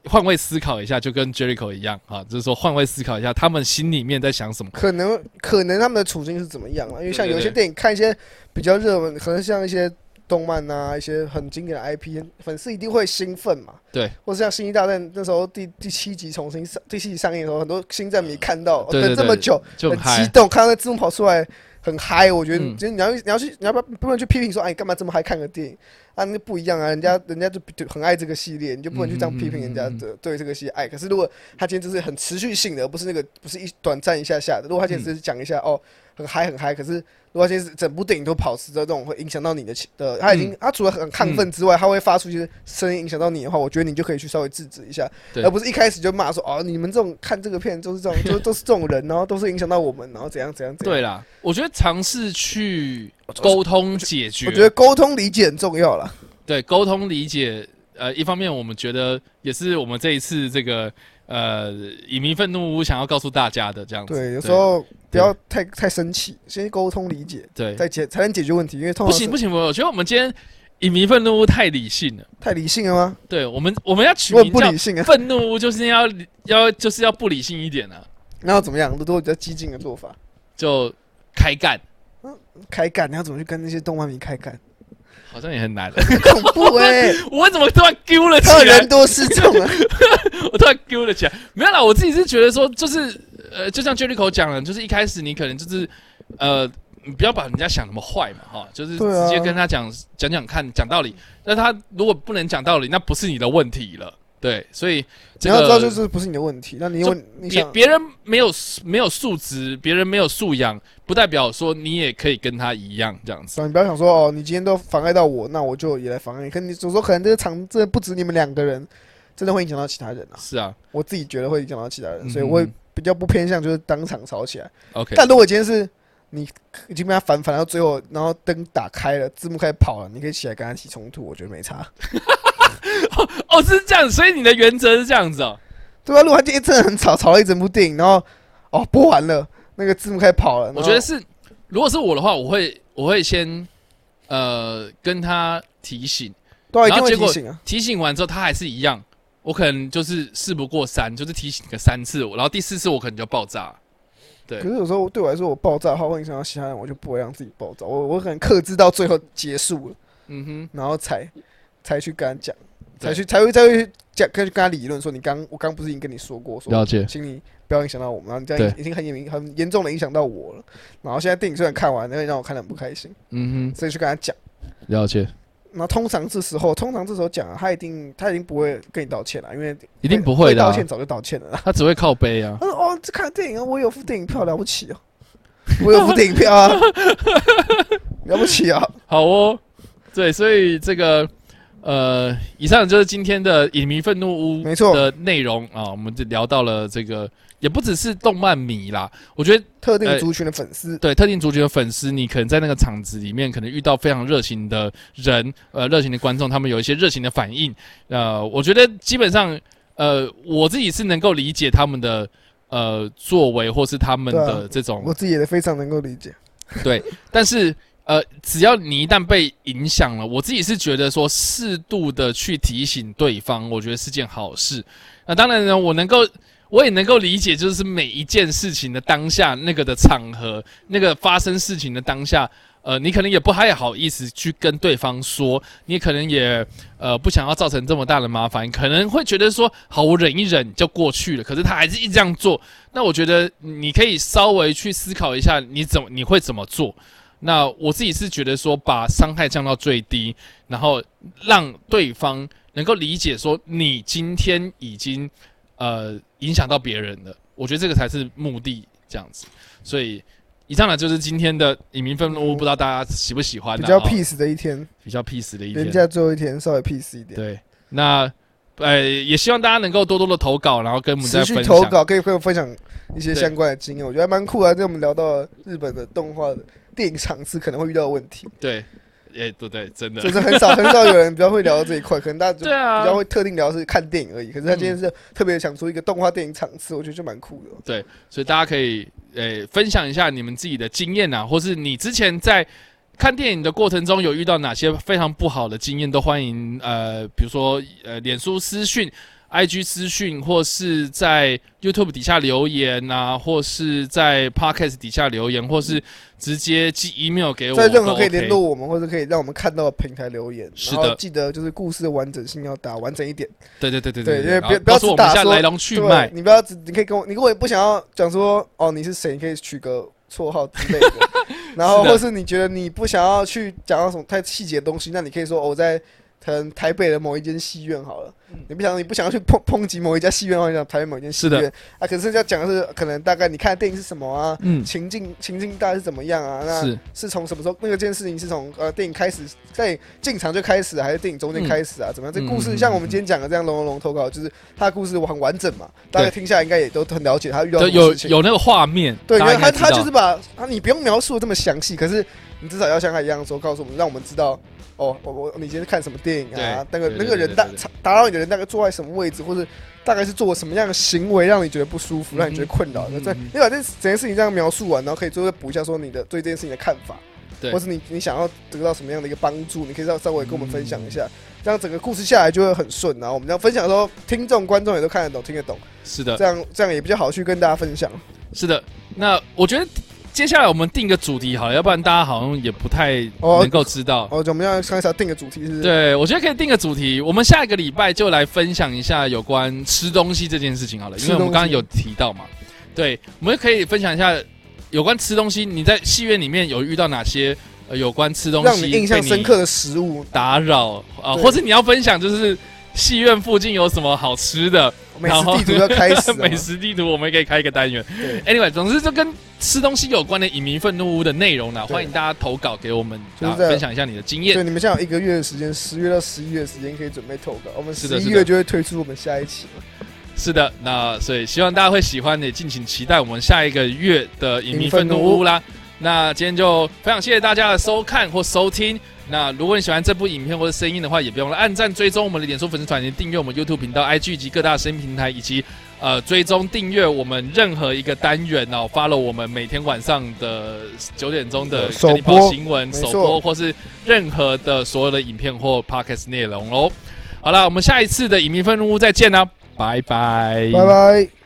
换位思考一下，就跟 Jericho 一样啊，就是说换位思考一下他们心里面在想什么。可能可能他们的处境是怎么样啊？因为像有些电影看一些比较热门，可能像一些动漫啊，一些很经典的 IP，粉丝一定会兴奋嘛。对，或是像《星际大战》那时候第第七集重新上第七集上映的时候，很多星战迷看到对这么久，很就很嗨激，动，看到那字幕跑出来。很嗨，我觉得，嗯就是你要你要去，你要不要不能去批评说，哎，你干嘛这么嗨看个电影啊？那不一样啊，人家人家就就很爱这个系列，你就不能去这样批评人家的对这个系列爱。可是如果他今天就是很持续性的，而不是那个不是一短暂一下下的，如果他今天只是讲一下、哦很嗨很嗨，可是如果现在是整部电影都跑时的这种会影响到你的情的，他已经、他除了很亢奋之外，他会发出一些声音影响到你的话，我觉得你就可以去稍微制止一下，而不是一开始就骂说哦你们这种看这个片都是这种就都是这种人，然后都是影响到我们，然后怎样怎样怎样。对啦，我觉得尝试去沟通解决，我觉得沟通理解很重要啦。对沟通理解，呃，一方面我们觉得也是我们这一次这个呃影迷愤怒屋想要告诉大家的这样子。对，有时候不要太太生气，先沟通理解，对，再解才能解决问题。因为通不行不行，我觉得我们今天影迷愤怒屋太理性了。太理性了吗？对我们我们要取名叫不理性啊，愤怒屋，就是要要就是要不理性一点啊，那要怎么样？都都比较激进的做法。就开干，嗯开干，你要怎么去跟那些动漫迷开干？好像也很难。很恐怖哎、我怎么突然丢了起来人？多势众啊！我突然丢了起来。没有啦，我自己是觉得说，就是呃，就像 Jericho 讲了，就是一开始你可能就是呃，你不要把人家想那么坏嘛，哈，就是直接跟他讲讲讲看，讲道理。那他如果不能讲道理，那不是你的问题了。对，所以你这要知道，就是不是你的问题。那你就问你，别别人没有没有素质，别人没有素养，不代表说你也可以跟他一样这样子。你不要想说哦，你今天都妨碍到我，那我就也来妨碍你。可你总说可能这个场真的不止你们两个人，真的会影响到其他人啊。是啊我自己觉得会影响到其他人，嗯所以我会比较不偏向就是当场吵起来。，OK，但如果今天是你已经被他烦烦到最后，然后灯打开了，字幕开始跑了，你可以起来跟他起冲突，我觉得没差。哦，是这样，所以你的原则是这样子哦。对啊，如果他今天真的很吵，吵了一整部电影，然后哦播完了，那个字幕开始跑了，我觉得是，如果是我的话，我会我会先呃跟他提醒，然后结果提醒啊。提醒完之后他还是一样，我可能就是事不过三，就是提醒个三次，然后第四次我可能就爆炸。对可是有时候对我来说，我爆炸的话会影响到其他人，我就不会让自己爆炸。我我可能克制到最后结束了，嗯哼，然后才才去跟他讲，对才去才会才会去讲，跟跟他理论说，你刚我刚不是已经跟你说过，说了解，请你不要影响到我们，然后你这样已经很严很严重的影响到我了。然后现在电影虽然看完，但会让我看得很不开心，嗯哼所以去跟他讲。了解，那通常这时候，通常这时候讲啊，他一定他已经不会跟你道歉了，因为一定不会的啊道歉早就道歉了啦。他只会靠背啊。他说：“哦，这看电影啊，我有副电影票，了不起哦，我有副电影票啊，了不起啊。好哦，对，所以这个呃，以上就是今天的影迷愤怒屋没错的内容啊，我们就聊到了这个，也不只是动漫迷啦，我觉得”特定族群的粉丝，对特定族群的粉丝，你可能在那个场子里面，可能遇到非常热情的人，呃，热情的观众，他们有一些热情的反应，呃，我觉得基本上，呃，我自己是能够理解他们的呃作为，或是他们的这种我自己也非常能够理解。对，但是呃，只要你一旦被影响了，我自己是觉得说适度的去提醒对方，我觉得是件好事。那当然呢，我能够。我也能够理解，就是每一件事情的当下，那个的场合，那个发生事情的当下，呃，你可能也不太好意思去跟对方说，你可能也呃不想要造成这么大的麻烦，可能会觉得说，好，我忍一忍就过去了。可是他还是一这样做，那我觉得你可以稍微去思考一下，你怎么你会怎么做？那我自己是觉得说，把伤害降到最低，然后让对方能够理解说，你今天已经呃影响到别人了。我觉得这个才是目的，这样子。所以以上呢就是今天的影民愤怒屋，不知道大家喜不喜欢、啊？比较哦 peace 的一天，比较 peace 的一天人。家最后一天稍微 peace 一点。对，那呃也希望大家能够多多的投稿，然后跟我们再持续分享。投稿可以跟我分享一些相关的经验，我觉得还蛮酷啊。这我们聊到了日本的动画的电影场次可能会遇到的问题，对，哎对对，真的就。是很少很少有人比较会聊到这一块，可能大家就比较会特定聊是看电影而已。可是他今天是特别想出一个动画电影场次，我觉得就蛮酷的。对所以大家可以呃分享一下你们自己的经验啊，或是你之前在看电影的过程中有遇到哪些非常不好的经验，都欢迎呃，比如说呃，脸书私讯。IG 私讯，或是在 YouTube 底下留言啊，或是在 Podcast 底下留言，或是直接寄 email 给我，在任何可以联络我们或者可以让我们看到的平台留言，是的记得就是故事的完整性要打完整一点。对对对对对因为不要不要只打说下来龙去脉，你不要只，你可以跟我，你如果也不想要讲说哦你是谁，你可以取个绰号之类的。然后或是你觉得你不想要去讲到什么太细节的东西，那你可以说、哦我在可能台北的某一间戏院好了。你不想你不想要去抨抨击某一家戏院或者，讲台北某一间戏院啊。可是要讲的是可能大概你看的电影是什么啊，嗯，情境情境大概是怎么样啊？那是是从什么时候那个件事情是从呃电影开始在进场就开始，还是电影中间开始啊？怎么样？这故事像我们今天讲的这样龙龙龙投稿，就是他的故事我很完整嘛，大家听下来应该也都很了解他遇到就有什么事情。有那个画面，对，他他就是把啊你不用描述的这么详细，可是你至少要像他一样说告诉我们，让我们知道哦，我我你今天看什么电影啊？那个那个人大打扰你的人大概坐在什么位置，或者大概是做了什么样的行为让你觉得不舒服，嗯让你觉得困扰？那这你把这整件事情这样描述完，然后可以最后补一下说你的对这件事情的看法。对或是你你想要得到什么样的一个帮助，你可以稍稍微跟我们分享一嗯下，这样整个故事下来就会很顺。然后我们这样分享的时候，听众观众也都看得懂、听得懂，是的这，样这样也比较好去跟大家分享。是的。那我觉得接下来我们定个主题好了，要不然大家好像也不太哦能够知道。哦，我们要看一下定个主题是不是？对，我觉得可以定个主题，我们下一个礼拜就来分享一下有关吃东西这件事情好了，因为我们刚刚有提到嘛，对，我们可以分享一下有关吃东西，你在戏院里面有遇到哪些呃有关吃东西让你印象深刻的食物，打扰啊，对或者你要分享就是戏院附近有什么好吃的美食地图要开始 美食地图，我们可以开一个单元。对，Anyway，总之就跟吃东西有关的影迷愤怒屋的内容呢，对欢迎大家投稿给我们，啊，就是分享一下你的经验对，。你们现在有一个月的时间，十月到十一月的时间可以准备投稿，我们十一月就会推出我们下一期了。是的，那所以希望大家会喜欢，也敬请期待我们下一个月的影迷愤怒屋啦。那今天就非常谢谢大家的收看或收听。那如果你喜欢这部影片或者声音的话，也不用了按赞、追踪我们的脸书粉丝团，也订阅我们 YouTube 频道、IG 及各大声音平台，以及呃追踪订阅我们任何一个单元哦，follow 我们每天晚上的九点钟的首播新闻首播，或是任何的所有的影片或 podcast 内容喽。好了，我们下一次的影迷愤怒屋再见啦，拜拜，拜拜。